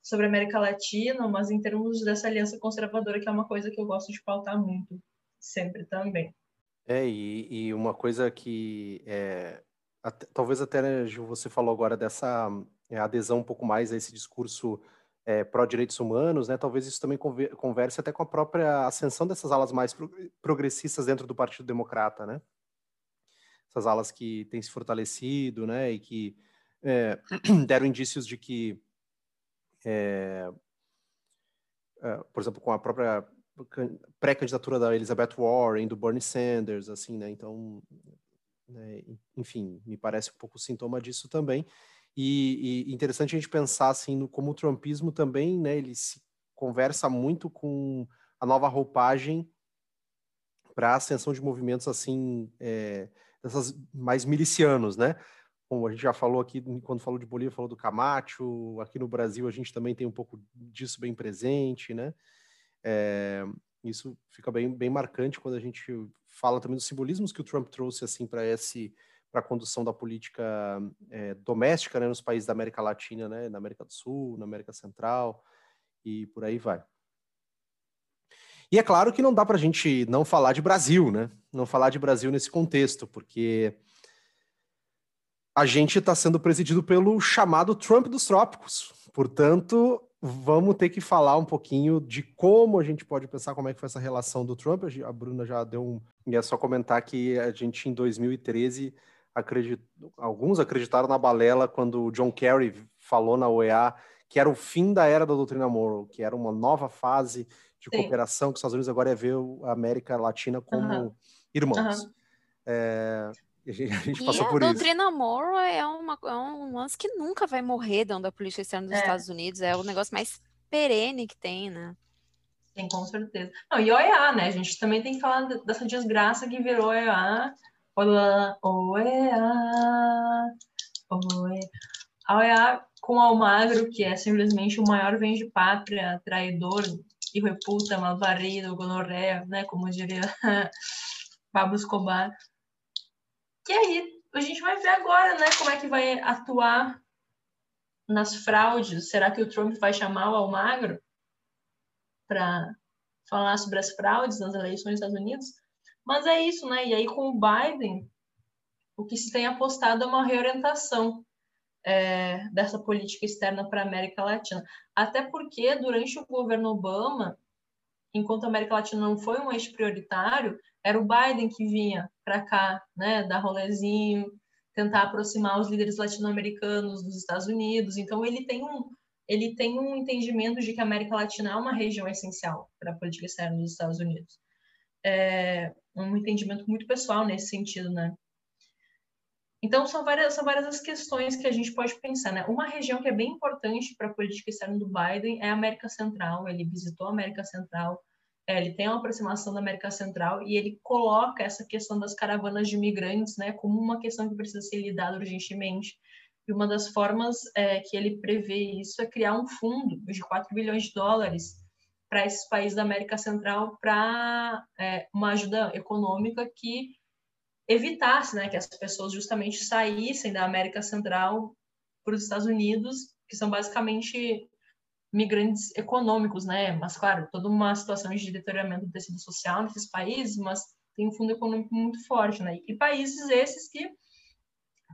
sobre a América Latina, mas em termos dessa aliança conservadora, que é uma coisa que eu gosto de pautar muito, sempre também. É, e, e uma coisa que é, até, talvez até né, você falou agora dessa é, adesão um pouco mais a esse discurso é, pró-direitos humanos, né? Talvez isso também converse até com a própria ascensão dessas alas mais progressistas dentro do Partido Democrata, né? Essas alas que têm se fortalecido, né? E que é, deram indícios de que, é, é, por exemplo, com a própria pré-candidatura da Elizabeth Warren, do Bernie Sanders, assim, né? Então, né? enfim, me parece um pouco sintoma disso também. E, e interessante a gente pensar assim no como o trumpismo também, né, ele se conversa muito com a nova roupagem para a ascensão de movimentos assim, é, dessas mais milicianos, né? Como a gente já falou aqui, quando falou de Bolívia, falou do Camacho, aqui no Brasil a gente também tem um pouco disso bem presente, né? É, isso fica bem, bem marcante quando a gente fala também dos simbolismos que o Trump trouxe assim para esse para a condução da política é, doméstica né, nos países da América Latina, né, na América do Sul, na América Central e por aí vai. E é claro que não dá para a gente não falar de Brasil, né? Não falar de Brasil nesse contexto, porque a gente está sendo presidido pelo chamado Trump dos trópicos. Portanto, vamos ter que falar um pouquinho de como a gente pode pensar como é que foi essa relação do Trump. A Bruna já deu um. E é só comentar que a gente, em 2013, acredit... alguns acreditaram na balela quando o John Kerry falou na OEA que era o fim da era da doutrina Monroe, que era uma nova fase de Sim. cooperação, que os Estados Unidos agora é ver a América Latina como uhum. irmãos. Uhum. É, a gente, a gente passou por isso. A doutrina Monroe é, uma, é um lance que nunca vai morrer dentro da política externa dos é. Estados Unidos. É o negócio mais perene que tem, né? Sim, com certeza. Não, e OEA, né? A gente também tem que falar dessa desgraça que virou OEA. OEA, OEA, OEA. OEA com Almagro, que é simplesmente o maior vem de pátria, traidor, hijo de puta, malvarido, gonorreia, né, como diria Pablo Escobar. Que aí a gente vai ver agora, né, como é que vai atuar nas fraudes. Será que o Trump vai chamar o Almagro para falar sobre as fraudes nas eleições dos Estados Unidos? Mas é isso, né? E aí com o Biden, o que se tem apostado é uma reorientação é, dessa política externa para a América Latina. Até porque, durante o governo Obama, enquanto a América Latina não foi um eixo prioritário, era o Biden que vinha para cá, né, dar rolezinho, tentar aproximar os líderes latino-americanos dos Estados Unidos. Então, ele tem um, ele tem um entendimento de que a América Latina é uma região essencial para a política externa dos Estados Unidos. É um entendimento muito pessoal nesse sentido, né? Então, são várias, são várias as questões que a gente pode pensar. Né? Uma região que é bem importante para a política externa do Biden é a América Central. Ele visitou a América Central, é, ele tem uma aproximação da América Central e ele coloca essa questão das caravanas de imigrantes né, como uma questão que precisa ser lidada urgentemente. E uma das formas é, que ele prevê isso é criar um fundo de 4 bilhões de dólares para esses países da América Central para é, uma ajuda econômica que evitasse né, que as pessoas justamente saíssem da América Central para os Estados Unidos, que são basicamente migrantes econômicos, né? Mas, claro, toda uma situação de deterioramento do tecido social nesses países, mas tem um fundo econômico muito forte, né? E países esses que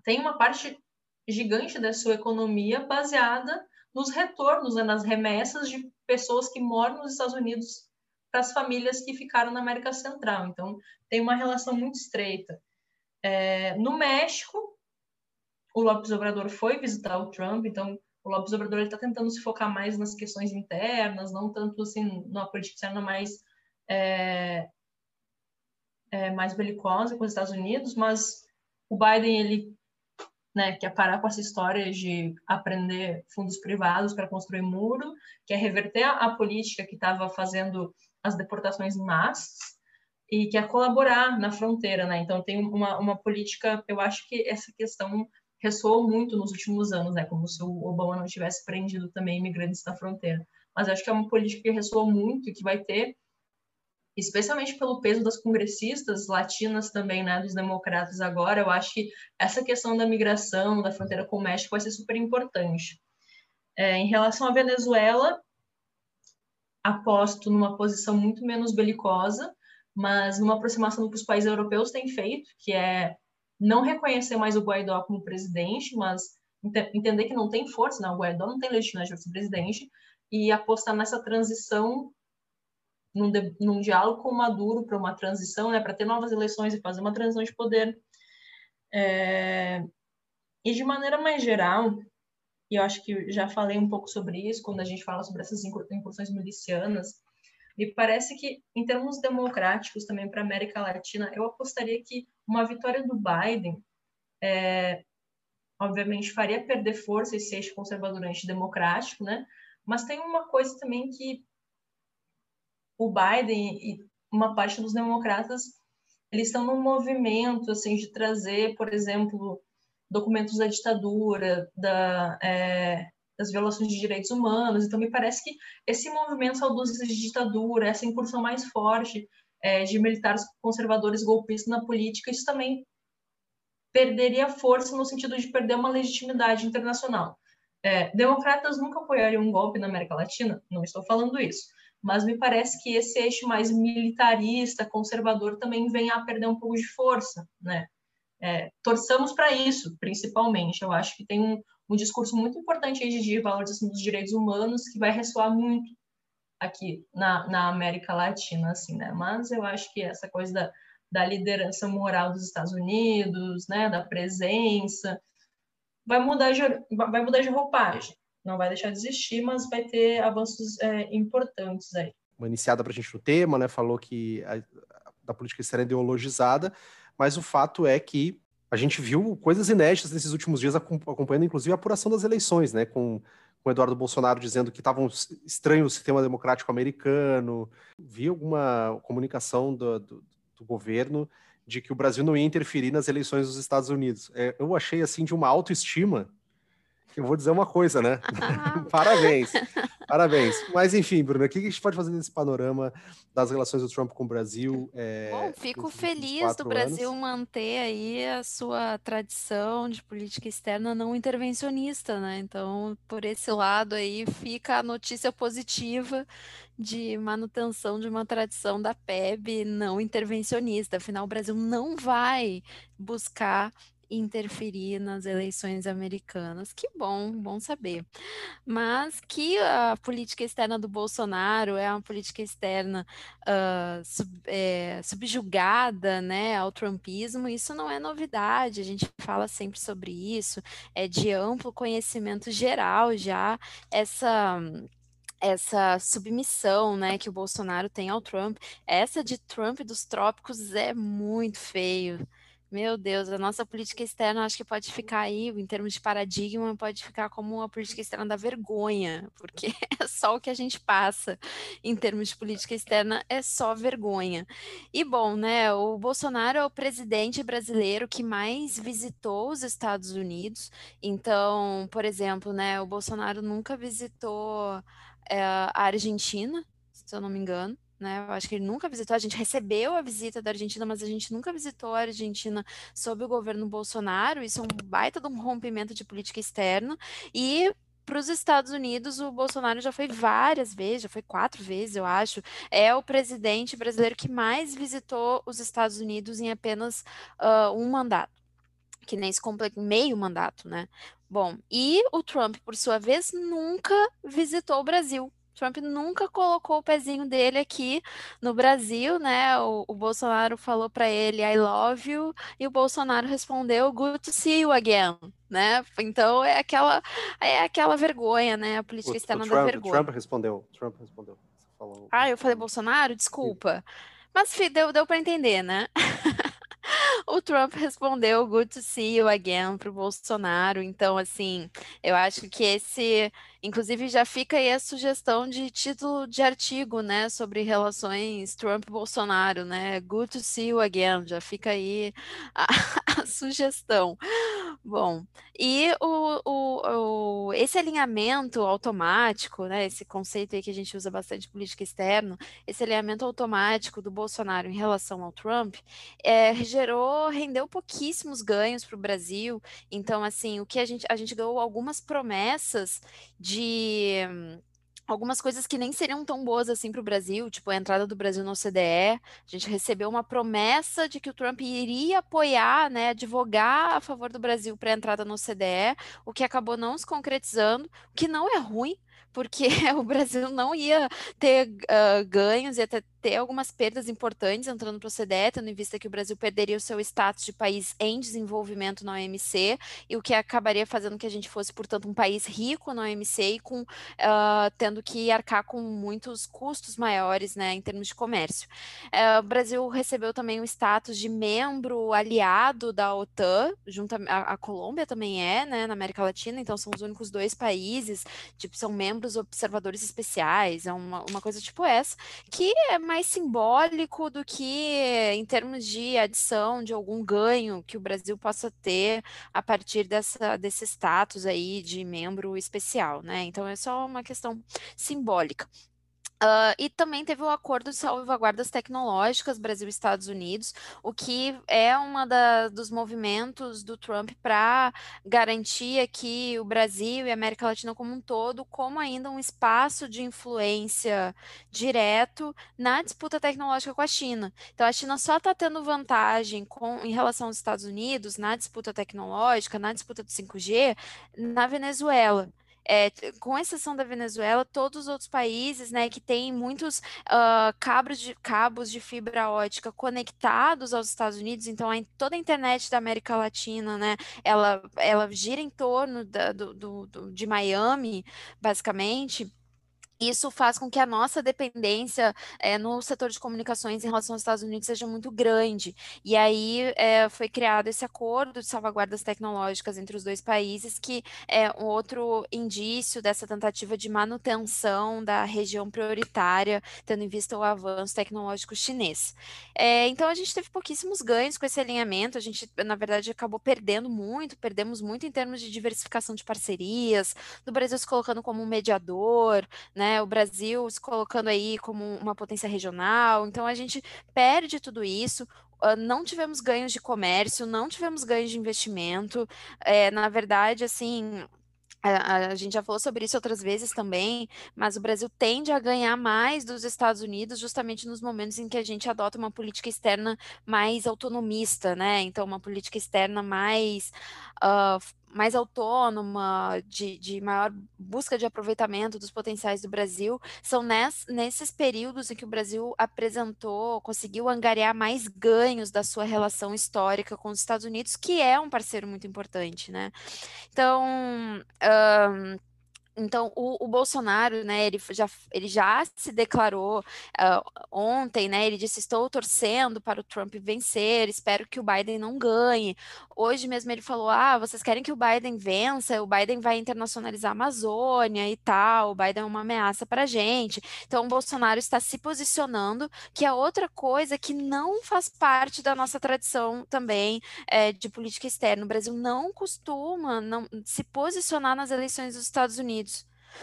têm uma parte gigante da sua economia baseada nos retornos, né, nas remessas de pessoas que moram nos Estados Unidos para as famílias que ficaram na América Central. Então, tem uma relação muito estreita. É, no México, o Lopes Obrador foi visitar o Trump, então o Lopes Obrador está tentando se focar mais nas questões internas, não tanto assim na política externa mais é, é, mais belicosa com os Estados Unidos, mas o Biden ele né, quer parar com essa história de aprender fundos privados para construir muro, quer reverter a, a política que estava fazendo as deportações em massas e quer colaborar na fronteira, né? Então tem uma, uma política, eu acho que essa questão ressoou muito nos últimos anos, né? Como se o Obama não tivesse prendido também imigrantes na fronteira. Mas acho que é uma política que ressoou muito e que vai ter, especialmente pelo peso das congressistas latinas também, né? Dos democratas agora, eu acho que essa questão da migração, da fronteira com o México vai ser super importante. É, em relação à Venezuela, aposto numa posição muito menos belicosa, mas numa aproximação que os países europeus têm feito, que é não reconhecer mais o Guaidó como presidente, mas entender que não tem força, né? o Guaidó não tem legitimidade para ser presidente, e apostar nessa transição, num, de, num diálogo com o Maduro para uma transição, né, para ter novas eleições e fazer uma transição de poder. É... E de maneira mais geral, e eu acho que já falei um pouco sobre isso quando a gente fala sobre essas incursões milicianas. Me parece que, em termos democráticos também para a América Latina, eu apostaria que uma vitória do Biden, é, obviamente, faria perder força esse eixo conservador democrático, né? Mas tem uma coisa também que o Biden e uma parte dos democratas eles estão num movimento assim de trazer, por exemplo, documentos da ditadura, da, é, das violações de direitos humanos. Então, me parece que esse movimento saudosista de ditadura, essa incursão mais forte é, de militares conservadores golpistas na política, isso também perderia força no sentido de perder uma legitimidade internacional. É, democratas nunca apoiariam um golpe na América Latina, não estou falando isso, mas me parece que esse eixo mais militarista, conservador, também vem a perder um pouco de força, né? É, torçamos para isso, principalmente. Eu acho que tem um, um discurso muito importante de valorização dos direitos humanos que vai ressoar muito aqui na, na América Latina, assim, né? Mas eu acho que essa coisa da, da liderança moral dos Estados Unidos, né, da presença, vai mudar de, vai mudar de roupagem. Não vai deixar de existir, mas vai ter avanços é, importantes aí. Uma iniciada para a gente no tema, né? Falou que a, a política externa é ideologizada, mas o fato é que a gente viu coisas inéditas nesses últimos dias, acompanhando inclusive a apuração das eleições, né? Com, com Eduardo Bolsonaro dizendo que estavam estranho o sistema democrático americano. Vi alguma comunicação do, do, do, governo de que o Brasil não ia interferir nas eleições dos Estados Unidos. É, eu achei assim de uma autoestima. Eu vou dizer uma coisa, né? Parabéns. Parabéns. Mas enfim, Bruno, o que a gente pode fazer nesse panorama das relações do Trump com o Brasil? É, Bom, fico feliz do Brasil anos. manter aí a sua tradição de política externa não intervencionista, né? Então, por esse lado aí fica a notícia positiva de manutenção de uma tradição da PEB não intervencionista. Afinal, o Brasil não vai buscar interferir nas eleições americanas. Que bom, bom saber. Mas que a política externa do Bolsonaro é uma política externa uh, sub, é, subjugada né, ao trumpismo, isso não é novidade, a gente fala sempre sobre isso, é de amplo conhecimento geral já essa essa submissão, né, que o Bolsonaro tem ao Trump, essa de Trump dos trópicos é muito feio. Meu Deus, a nossa política externa acho que pode ficar aí, em termos de paradigma, pode ficar como uma política externa da vergonha, porque é só o que a gente passa em termos de política externa, é só vergonha. E bom, né, o Bolsonaro é o presidente brasileiro que mais visitou os Estados Unidos. Então, por exemplo, né, o Bolsonaro nunca visitou é, a Argentina, se eu não me engano né? Eu acho que ele nunca visitou. A gente recebeu a visita da Argentina, mas a gente nunca visitou a Argentina sob o governo Bolsonaro. Isso é um baita de um rompimento de política externa. E para os Estados Unidos, o Bolsonaro já foi várias vezes, já foi quatro vezes, eu acho. É o presidente brasileiro que mais visitou os Estados Unidos em apenas uh, um mandato, que nem se completa meio mandato, né? Bom, e o Trump, por sua vez, nunca visitou o Brasil. Trump nunca colocou o pezinho dele aqui no Brasil, né? O, o Bolsonaro falou para ele I love you e o Bolsonaro respondeu Good to see you again, né? Então é aquela é aquela vergonha, né? A política o, externa o Trump, da vergonha. Trump respondeu. Trump respondeu. Falou... Ah, eu falei Bolsonaro, desculpa. Mas deu deu para entender, né? o Trump respondeu good to see you again para o Bolsonaro. Então, assim, eu acho que esse, inclusive, já fica aí a sugestão de título de artigo, né, sobre relações Trump-Bolsonaro, né? Good to see you again. Já fica aí a, a sugestão. Bom, e o, o, o, esse alinhamento automático, né, esse conceito aí que a gente usa bastante em política externa, esse alinhamento automático do Bolsonaro em relação ao Trump, é, gerou, rendeu pouquíssimos ganhos para o Brasil. Então, assim, o que a gente, a gente ganhou algumas promessas de algumas coisas que nem seriam tão boas assim para o Brasil, tipo a entrada do Brasil no OCDE. A gente recebeu uma promessa de que o Trump iria apoiar, né, advogar a favor do Brasil para a entrada no OCDE, o que acabou não se concretizando, o que não é ruim, porque o Brasil não ia ter uh, ganhos, ia ter ter algumas perdas importantes entrando para o OCDE, tendo em vista que o Brasil perderia o seu status de país em desenvolvimento na OMC, e o que acabaria fazendo que a gente fosse, portanto, um país rico na OMC e com, uh, tendo que arcar com muitos custos maiores né, em termos de comércio. Uh, o Brasil recebeu também o status de membro aliado da OTAN, junto a, a Colômbia também é, né, na América Latina, então são os únicos dois países, tipo, são membros observadores especiais, é uma, uma coisa tipo essa, que é mais simbólico do que em termos de adição de algum ganho que o Brasil possa ter a partir dessa, desse status aí de membro especial, né? Então é só uma questão simbólica. Uh, e também teve o acordo de salvaguardas tecnológicas Brasil e Estados Unidos, o que é um dos movimentos do Trump para garantir que o Brasil e a América Latina como um todo, como ainda um espaço de influência direto na disputa tecnológica com a China. Então, a China só está tendo vantagem com, em relação aos Estados Unidos na disputa tecnológica, na disputa do 5G, na Venezuela. É, com exceção da Venezuela, todos os outros países, né, que têm muitos uh, cabos, de, cabos de fibra ótica conectados aos Estados Unidos, então toda a internet da América Latina, né, ela, ela gira em torno da, do, do, do, de Miami, basicamente. Isso faz com que a nossa dependência é, no setor de comunicações em relação aos Estados Unidos seja muito grande. E aí é, foi criado esse acordo de salvaguardas tecnológicas entre os dois países, que é um outro indício dessa tentativa de manutenção da região prioritária, tendo em vista o avanço tecnológico chinês. É, então a gente teve pouquíssimos ganhos com esse alinhamento, a gente, na verdade, acabou perdendo muito, perdemos muito em termos de diversificação de parcerias, do Brasil se colocando como um mediador, né? Né? O Brasil se colocando aí como uma potência regional, então a gente perde tudo isso. Não tivemos ganhos de comércio, não tivemos ganhos de investimento. É, na verdade, assim, a, a, gente já falou sobre isso outras vezes também, mas o Brasil tende a ganhar mais dos Estados Unidos justamente nos momentos em que a gente adota uma política externa mais autonomista, né? Então, uma política externa mais uh, mais autônoma, de, de maior busca de aproveitamento dos potenciais do Brasil, são ness, nesses períodos em que o Brasil apresentou, conseguiu angariar mais ganhos da sua relação histórica com os Estados Unidos, que é um parceiro muito importante, né? Então, um, então, o, o, Bolsonaro, né, ele já, ele já se declarou uh, ontem, né, ele disse, estou torcendo para o Trump vencer, espero que o Biden não ganhe. Hoje mesmo ele falou, ah, vocês querem que o Biden vença, o Biden vai internacionalizar a Amazônia e tal, o Biden é uma ameaça para a gente. Então, o Bolsonaro está se posicionando, que é outra coisa que não faz parte da nossa tradição também é, de política externa. O Brasil não costuma não, se posicionar nas eleições dos Estados Unidos.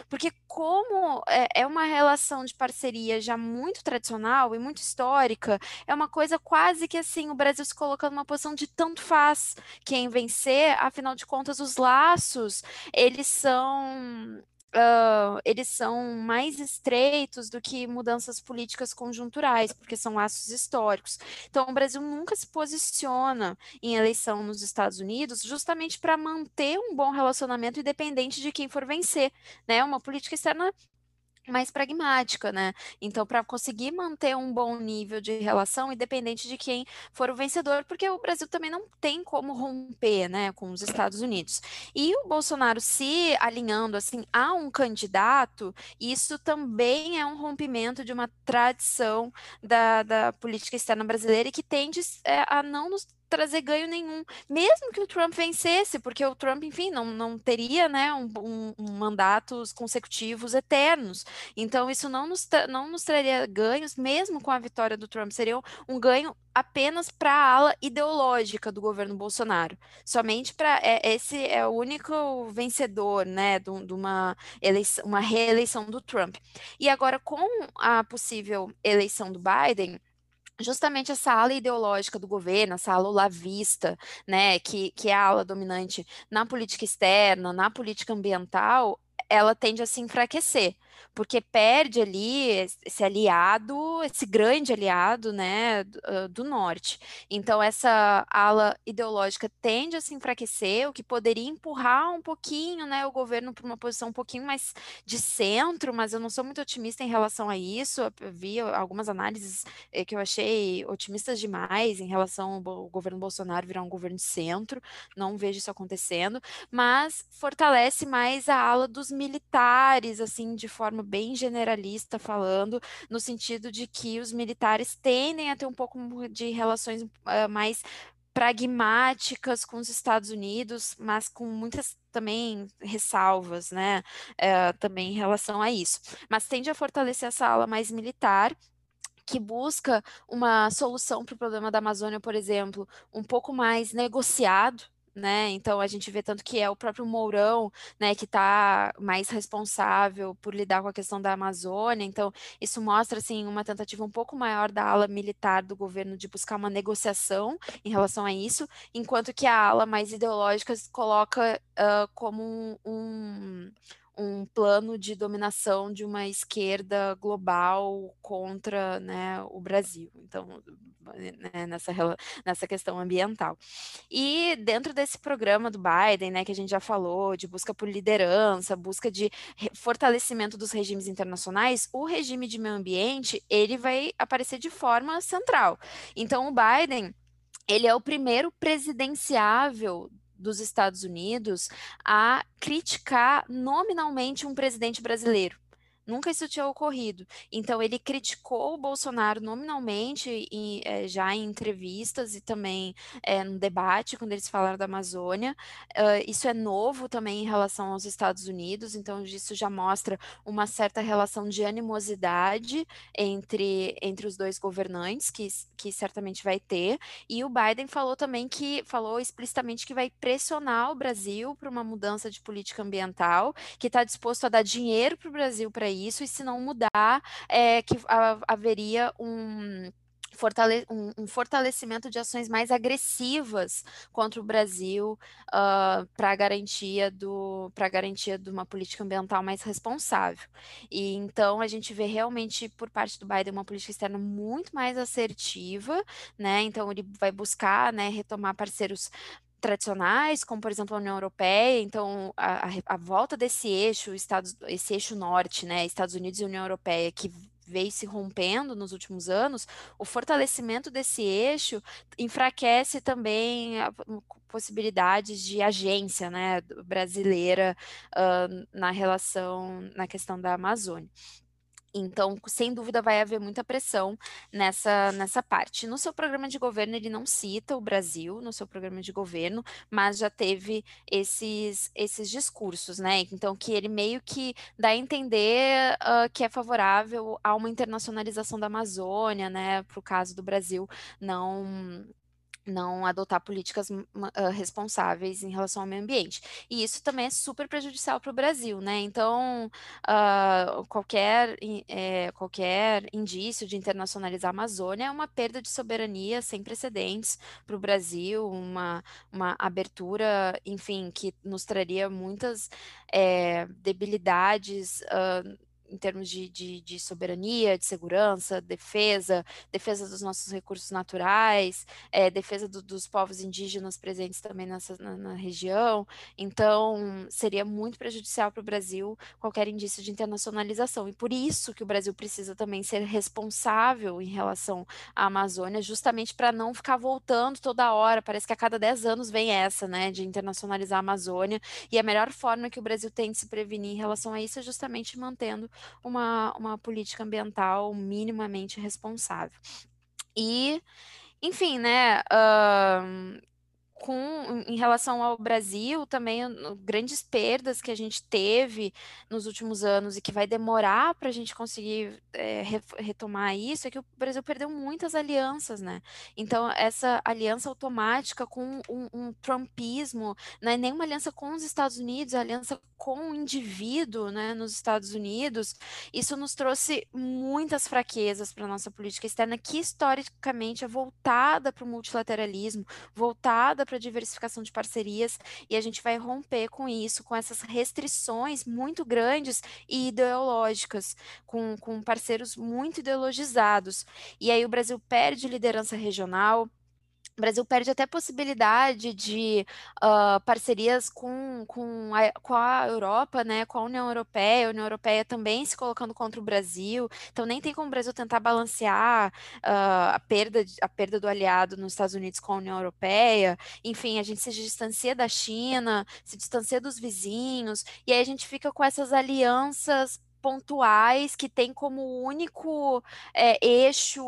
Porque como é, é uma relação de parceria já muito tradicional e muito histórica, é uma coisa quase que assim, o Brasil se colocando numa posição de tanto faz quem vencer, afinal de contas, os laços, eles são uh, eles são mais estreitos do que mudanças políticas conjunturais, porque são laços históricos. Então, o Brasil nunca se posiciona em eleição nos Estados Unidos justamente para manter um bom relacionamento independente de quem for vencer, né? Uma política externa mais pragmática, né? Então, para conseguir manter um bom nível de relação, independente de quem for o vencedor, porque o Brasil também não tem como romper, né, com os Estados Unidos. E o Bolsonaro se alinhando assim a um candidato, isso também é um rompimento de uma tradição da, da política externa brasileira e que tende é, a não nos trazer ganho nenhum, mesmo que o Trump vencesse, porque o Trump, enfim, não, não teria né, um, um, um mandatos consecutivos eternos. Então, isso não nos, não nos traria ganhos, mesmo com a vitória do Trump, seria um ganho apenas para a ala ideológica do governo Bolsonaro. Somente para é, esse é o único vencedor, né, de, uma eleição, uma reeleição do Trump. E agora com a possível eleição do Biden, justamente essa ala ideológica do governo, essa ala lavista, né, que, que é a ala dominante na política externa, na política ambiental, ela tende a se enfraquecer porque perde ali esse aliado, esse grande aliado, né, do, norte. Então essa ala ideológica tende a se enfraquecer, o que poderia empurrar um pouquinho, né, o governo para uma posição um pouquinho mais de centro, mas eu não sou muito otimista em relação a isso. Eu vi algumas análises eh, que eu achei otimistas demais em relação ao governo Bolsonaro virar um governo de centro. Não vejo isso acontecendo, mas fortalece mais a ala dos militares, assim, de forma forma bem generalista falando, no sentido de que os militares tendem a ter um pouco de relações uh, mais pragmáticas com os Estados Unidos, mas com muitas também ressalvas, né, uh, também em relação a isso. Mas tende a fortalecer essa ala mais militar que busca uma solução para o problema da Amazônia, por exemplo, um pouco mais negociado, né? Então a gente vê tanto que é o próprio Mourão, né, que está mais responsável por lidar com a questão da Amazônia. Então isso mostra assim uma tentativa um pouco maior da ala militar do governo de buscar uma negociação em relação a isso, enquanto que a ala mais ideológica coloca uh, como um, um um plano de dominação de uma esquerda global contra né, o Brasil. Então, né, nessa, nessa questão ambiental. E dentro desse programa do Biden, né, que a gente já falou, de busca por liderança, busca de fortalecimento dos regimes internacionais, o regime de meio ambiente, ele vai aparecer de forma central. Então, o Biden ele é o primeiro presidenciável dos Estados Unidos a criticar nominalmente um presidente brasileiro. Nunca isso tinha ocorrido. Então, ele criticou o Bolsonaro nominalmente, e, é, já em entrevistas e também é, no debate, quando eles falaram da Amazônia. Uh, isso é novo também em relação aos Estados Unidos, então, isso já mostra uma certa relação de animosidade entre, entre os dois governantes, que, que certamente vai ter. E o Biden falou também que, falou explicitamente que vai pressionar o Brasil para uma mudança de política ambiental, que está disposto a dar dinheiro para o Brasil para isso, e se não mudar, é, que haveria um um, fortalecimento de ações mais agressivas contra o Brasil uh, para garantia do para garantia de uma política ambiental mais responsável. E então a gente vê realmente por parte do Biden uma política externa muito mais assertiva, né? Então ele vai buscar, né, retomar parceiros tradicionais, como por exemplo a União Europeia, então a, a, volta desse eixo, Estados, esse eixo norte, né, Estados Unidos e União Europeia, que veio se rompendo nos últimos anos, o fortalecimento desse eixo enfraquece também possibilidades de agência né, brasileira uh, na relação, na questão da Amazônia. Então, sem dúvida, vai haver muita pressão nessa, nessa parte. No seu programa de governo, ele não cita o Brasil no seu programa de governo, mas já teve esses, esses discursos, né? Então, que ele meio que dá a entender uh, que é favorável a uma internacionalização da Amazônia, né? Para o caso do Brasil não não adotar políticas uh, responsáveis em relação ao meio ambiente. E isso também é super prejudicial para o Brasil, né? Então, uh, qualquer, é, qualquer indício de internacionalizar a Amazônia é uma perda de soberania sem precedentes para o Brasil, uma, uma abertura, enfim, que nos traria muitas é, debilidades. Uh, em termos de, de, de, soberania, de segurança, defesa, defesa dos nossos recursos naturais, é, defesa do, dos povos indígenas presentes também nessa, na, na região. Então, seria muito prejudicial para o Brasil qualquer indício de internacionalização. E por isso que o Brasil precisa também ser responsável em relação à Amazônia, justamente para não ficar voltando toda hora. Parece que a cada 10 anos vem essa, né, de internacionalizar a Amazônia. E a melhor forma que o Brasil tem de se prevenir em relação a isso é justamente mantendo uma, uma política ambiental minimamente responsável. E, enfim, né, uh, com, em relação ao Brasil, também grandes perdas que a gente teve nos últimos anos e que vai demorar para a gente conseguir é, retomar isso, é que o Brasil perdeu muitas alianças, né? Então, essa aliança automática com um, um trumpismo, não é nenhuma aliança com os Estados Unidos, é aliança com o indivíduo, né, nos Estados Unidos, isso nos trouxe muitas fraquezas para nossa política externa, que historicamente é voltada para o multilateralismo, voltada para diversificação de parcerias e a gente vai romper com isso, com essas restrições muito grandes e ideológicas, com, com parceiros muito ideologizados. E aí o Brasil perde liderança regional, o Brasil perde até possibilidade de uh, parcerias com, com, a, com a Europa, né, com a União Europeia, a União Europeia também se colocando contra o Brasil, então nem tem como o Brasil tentar balancear uh, a, perda, a perda do aliado nos Estados Unidos com a União Europeia, enfim, a gente se distancia da China, se distancia dos vizinhos, e aí a gente fica com essas alianças pontuais que tem como único é, eixo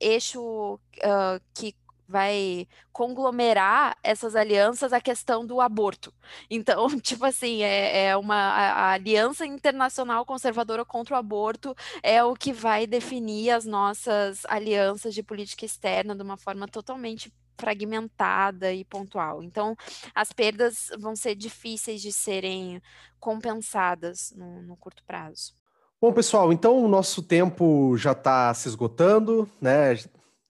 eixo uh, que vai conglomerar essas alianças a questão do aborto. Então, tipo assim, é, é uma a, a aliança internacional conservadora contra o aborto é o que vai definir as nossas alianças de política externa de uma forma totalmente fragmentada e pontual. Então, as perdas vão ser difíceis de serem compensadas no, no curto prazo. Bom, pessoal, então o nosso tempo já está se esgotando, né?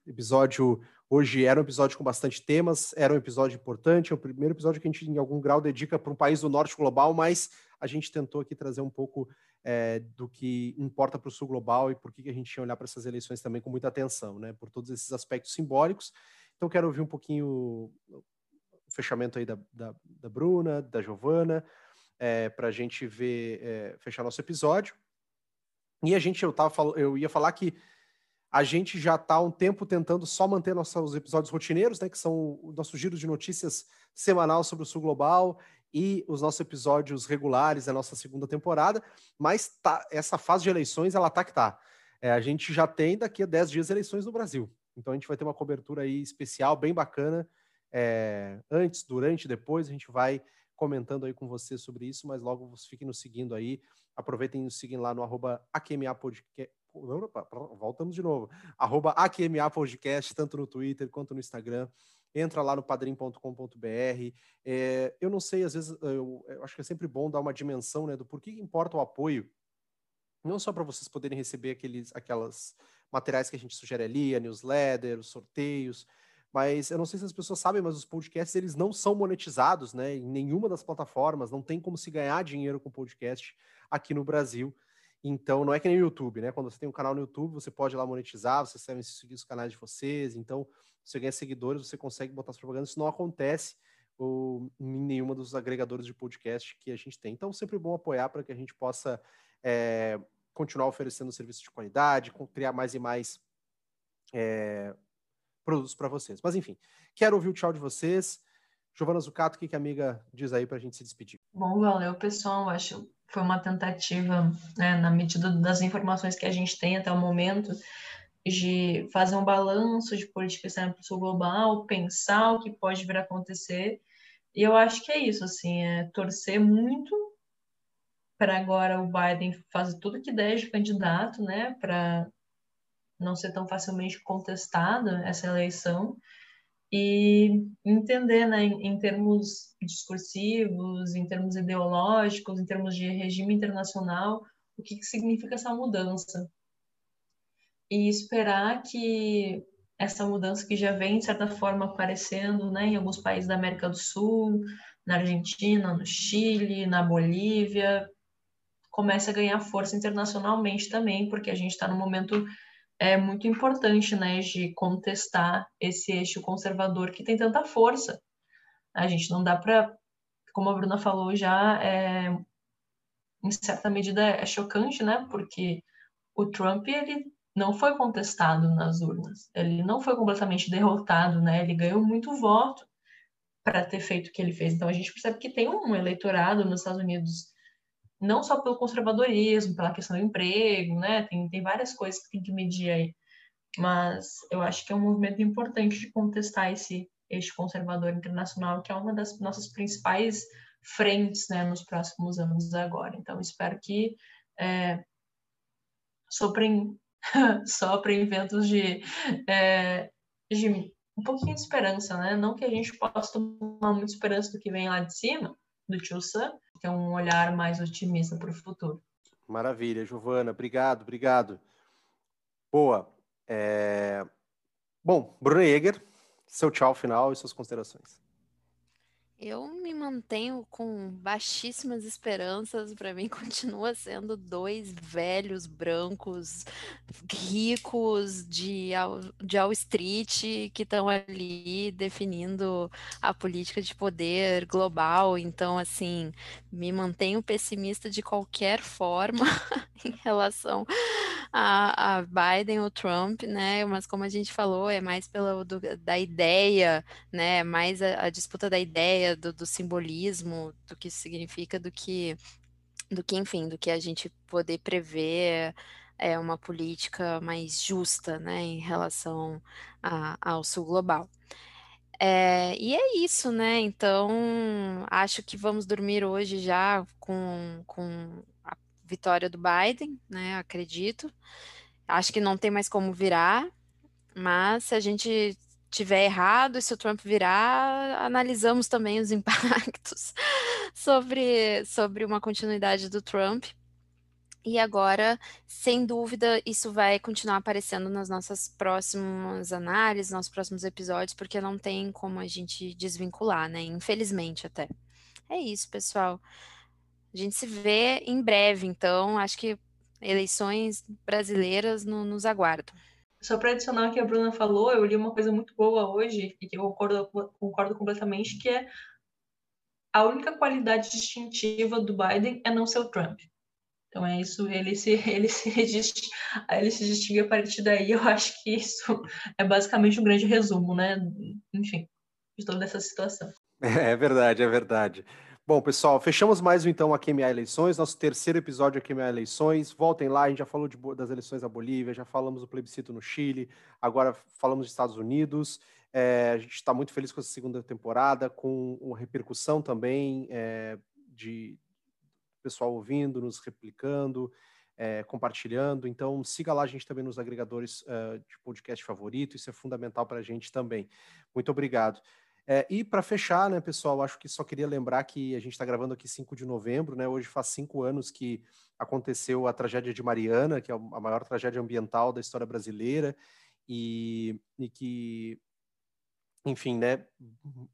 Episódio Hoje era um episódio com bastante temas, era um episódio importante, é o primeiro episódio que a gente, em algum grau, dedica para um país do norte global, mas a gente tentou aqui trazer um pouco é, do que importa para o sul global e por que a gente tinha olhar para essas eleições também com muita atenção, né? Por todos esses aspectos simbólicos. Então, quero ouvir um pouquinho o fechamento aí da, da, da Bruna, da Giovana, é, para a gente ver, é, fechar nosso episódio. E a gente, eu, tava, eu ia falar que a gente já está há um tempo tentando só manter nossos episódios rotineiros, né, que são o nosso giro de notícias semanal sobre o Sul Global e os nossos episódios regulares da nossa segunda temporada, mas tá, essa fase de eleições, ela tá que tá. É, a gente já tem daqui a 10 dias eleições no Brasil. Então a gente vai ter uma cobertura aí especial, bem bacana. É, antes, durante, depois, a gente vai comentando aí com você sobre isso, mas logo fiquem nos seguindo aí. Aproveitem e nos seguem lá no arroba voltamos de novo. Arroba AQMA Podcast, tanto no Twitter quanto no Instagram. Entra lá no padrim.com.br. É, eu não sei, às vezes, eu, eu, acho que é sempre bom dar uma dimensão né, do porquê importa o apoio. Não só para vocês poderem receber aqueles aquelas materiais que a gente sugere ali, a newsletter, os sorteios, mas eu não sei se as pessoas sabem, mas os podcasts eles não são monetizados, né? Em nenhuma das plataformas, não tem como se ganhar dinheiro com podcast aqui no Brasil. Então, não é que nem o YouTube, né? Quando você tem um canal no YouTube, você pode ir lá monetizar, você serve seguir os canais de vocês. Então, você ganha seguidores, você consegue botar as propagandas. Isso não acontece ou, em nenhuma dos agregadores de podcast que a gente tem. Então, sempre bom apoiar para que a gente possa é, continuar oferecendo serviço de qualidade, criar mais e mais é, produtos para vocês. Mas, enfim, quero ouvir o tchau de vocês. Giovana Zucato, o que, que a amiga diz aí para a gente se despedir? Bom, valeu, pessoal. Acho foi uma tentativa, né, na medida das informações que a gente tem até o momento, de fazer um balanço de política externa para o sul global, pensar o que pode vir a acontecer. E eu acho que é isso, assim, é torcer muito para agora o Biden fazer tudo que der de candidato, né, para não ser tão facilmente contestada essa eleição e entender, né, em, em, termos discursivos, em termos ideológicos, em termos de regime internacional, o que, que significa essa mudança. E esperar que essa mudança que já vem, de certa forma, aparecendo né, em alguns países da América do Sul, na Argentina, no Chile, na Bolívia, comece a ganhar força internacionalmente também, porque a gente está num momento é muito importante, né, de contestar esse eixo conservador que tem tanta força. A gente não dá para, como a Bruna falou já, é, em certa medida é chocante, né, porque o Trump ele não foi contestado nas urnas, ele não foi completamente derrotado, né, ele ganhou muito voto para ter feito o que ele fez. Então a gente percebe que tem um eleitorado nos Estados Unidos não só pelo conservadorismo, pela questão do emprego, né? Tem, tem várias coisas que tem que medir aí. Mas eu acho que é um movimento importante de contestar esse eixo conservador internacional, que é uma das nossas principais frentes né, nos próximos anos agora. Então, espero que é, soprem, soprem ventos de, é, de um pouquinho de esperança, né? Não que a gente possa tomar muita esperança do que vem lá de cima, do Tio Sam, ter um olhar mais otimista para o futuro. Maravilha, Giovana, obrigado, obrigado. Boa. É... Bom, Bruno Jäger, seu tchau final e suas considerações. Eu me mantenho com baixíssimas esperanças. Para mim, continua sendo dois velhos brancos ricos de, de Wall Street que estão ali definindo a política de poder global. Então, assim, me mantenho pessimista de qualquer forma em relação a, a, Biden ou Trump, né? Mas como a gente falou, é mais pela do, da ideia, né? Mais a, a disputa da ideia, do, do, simbolismo, do que isso significa, do que, do que, enfim, do que a gente poder prever é uma política mais justa, né, em relação a, ao sul global. É, e é isso, né? Então, acho que vamos dormir hoje já com, com a vitória do Biden, né? Acredito. Acho que não tem mais como virar, mas se a gente tiver errado e se o Trump virar, analisamos também os impactos sobre, sobre uma continuidade do Trump. E agora, sem dúvida, isso vai continuar aparecendo nas nossas próximas análises, nos próximos episódios, porque não tem como a gente desvincular, né? Infelizmente até. É isso, pessoal. A gente se vê em breve, então acho que eleições brasileiras no, nos aguardam. Só para adicionar o que a Bruna falou, eu li uma coisa muito boa hoje, e que eu concordo, concordo completamente, que é a única qualidade distintiva do Biden é não ser o Trump. Então é isso, ele se, ele se, ele se distingue a partir daí. Eu acho que isso é basicamente um grande resumo, né? Enfim, de toda essa situação. É verdade, é verdade. Bom, pessoal, fechamos mais um então a QMA Eleições, nosso terceiro episódio a QMA Eleições. Voltem lá, a gente já falou de, das eleições na Bolívia, já falamos do plebiscito no Chile, agora falamos dos Estados Unidos. É, a gente está muito feliz com essa segunda temporada, com uma repercussão também é, de pessoal ouvindo, nos replicando, é, compartilhando. Então, siga lá a gente também nos agregadores uh, de podcast favorito, isso é fundamental para a gente também. Muito obrigado. É, e para fechar, né, pessoal, acho que só queria lembrar que a gente está gravando aqui 5 de novembro, né? Hoje faz cinco anos que aconteceu a tragédia de Mariana, que é a maior tragédia ambiental da história brasileira, e, e que, enfim, né,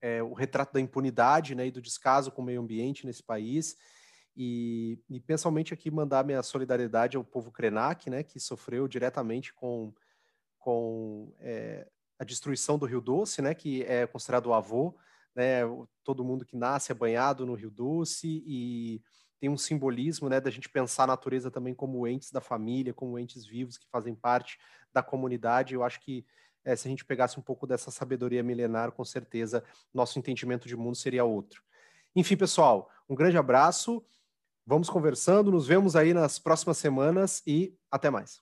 é o retrato da impunidade né, e do descaso com o meio ambiente nesse país. E, e pessoalmente aqui mandar minha solidariedade ao povo Krenak, né, que sofreu diretamente com, com é, a destruição do Rio Doce, né, que é considerado o avô, né, todo mundo que nasce é banhado no Rio Doce e tem um simbolismo, né, da gente pensar a natureza também como entes da família, como entes vivos que fazem parte da comunidade. Eu acho que é, se a gente pegasse um pouco dessa sabedoria milenar, com certeza nosso entendimento de mundo seria outro. Enfim, pessoal, um grande abraço. Vamos conversando, nos vemos aí nas próximas semanas e até mais.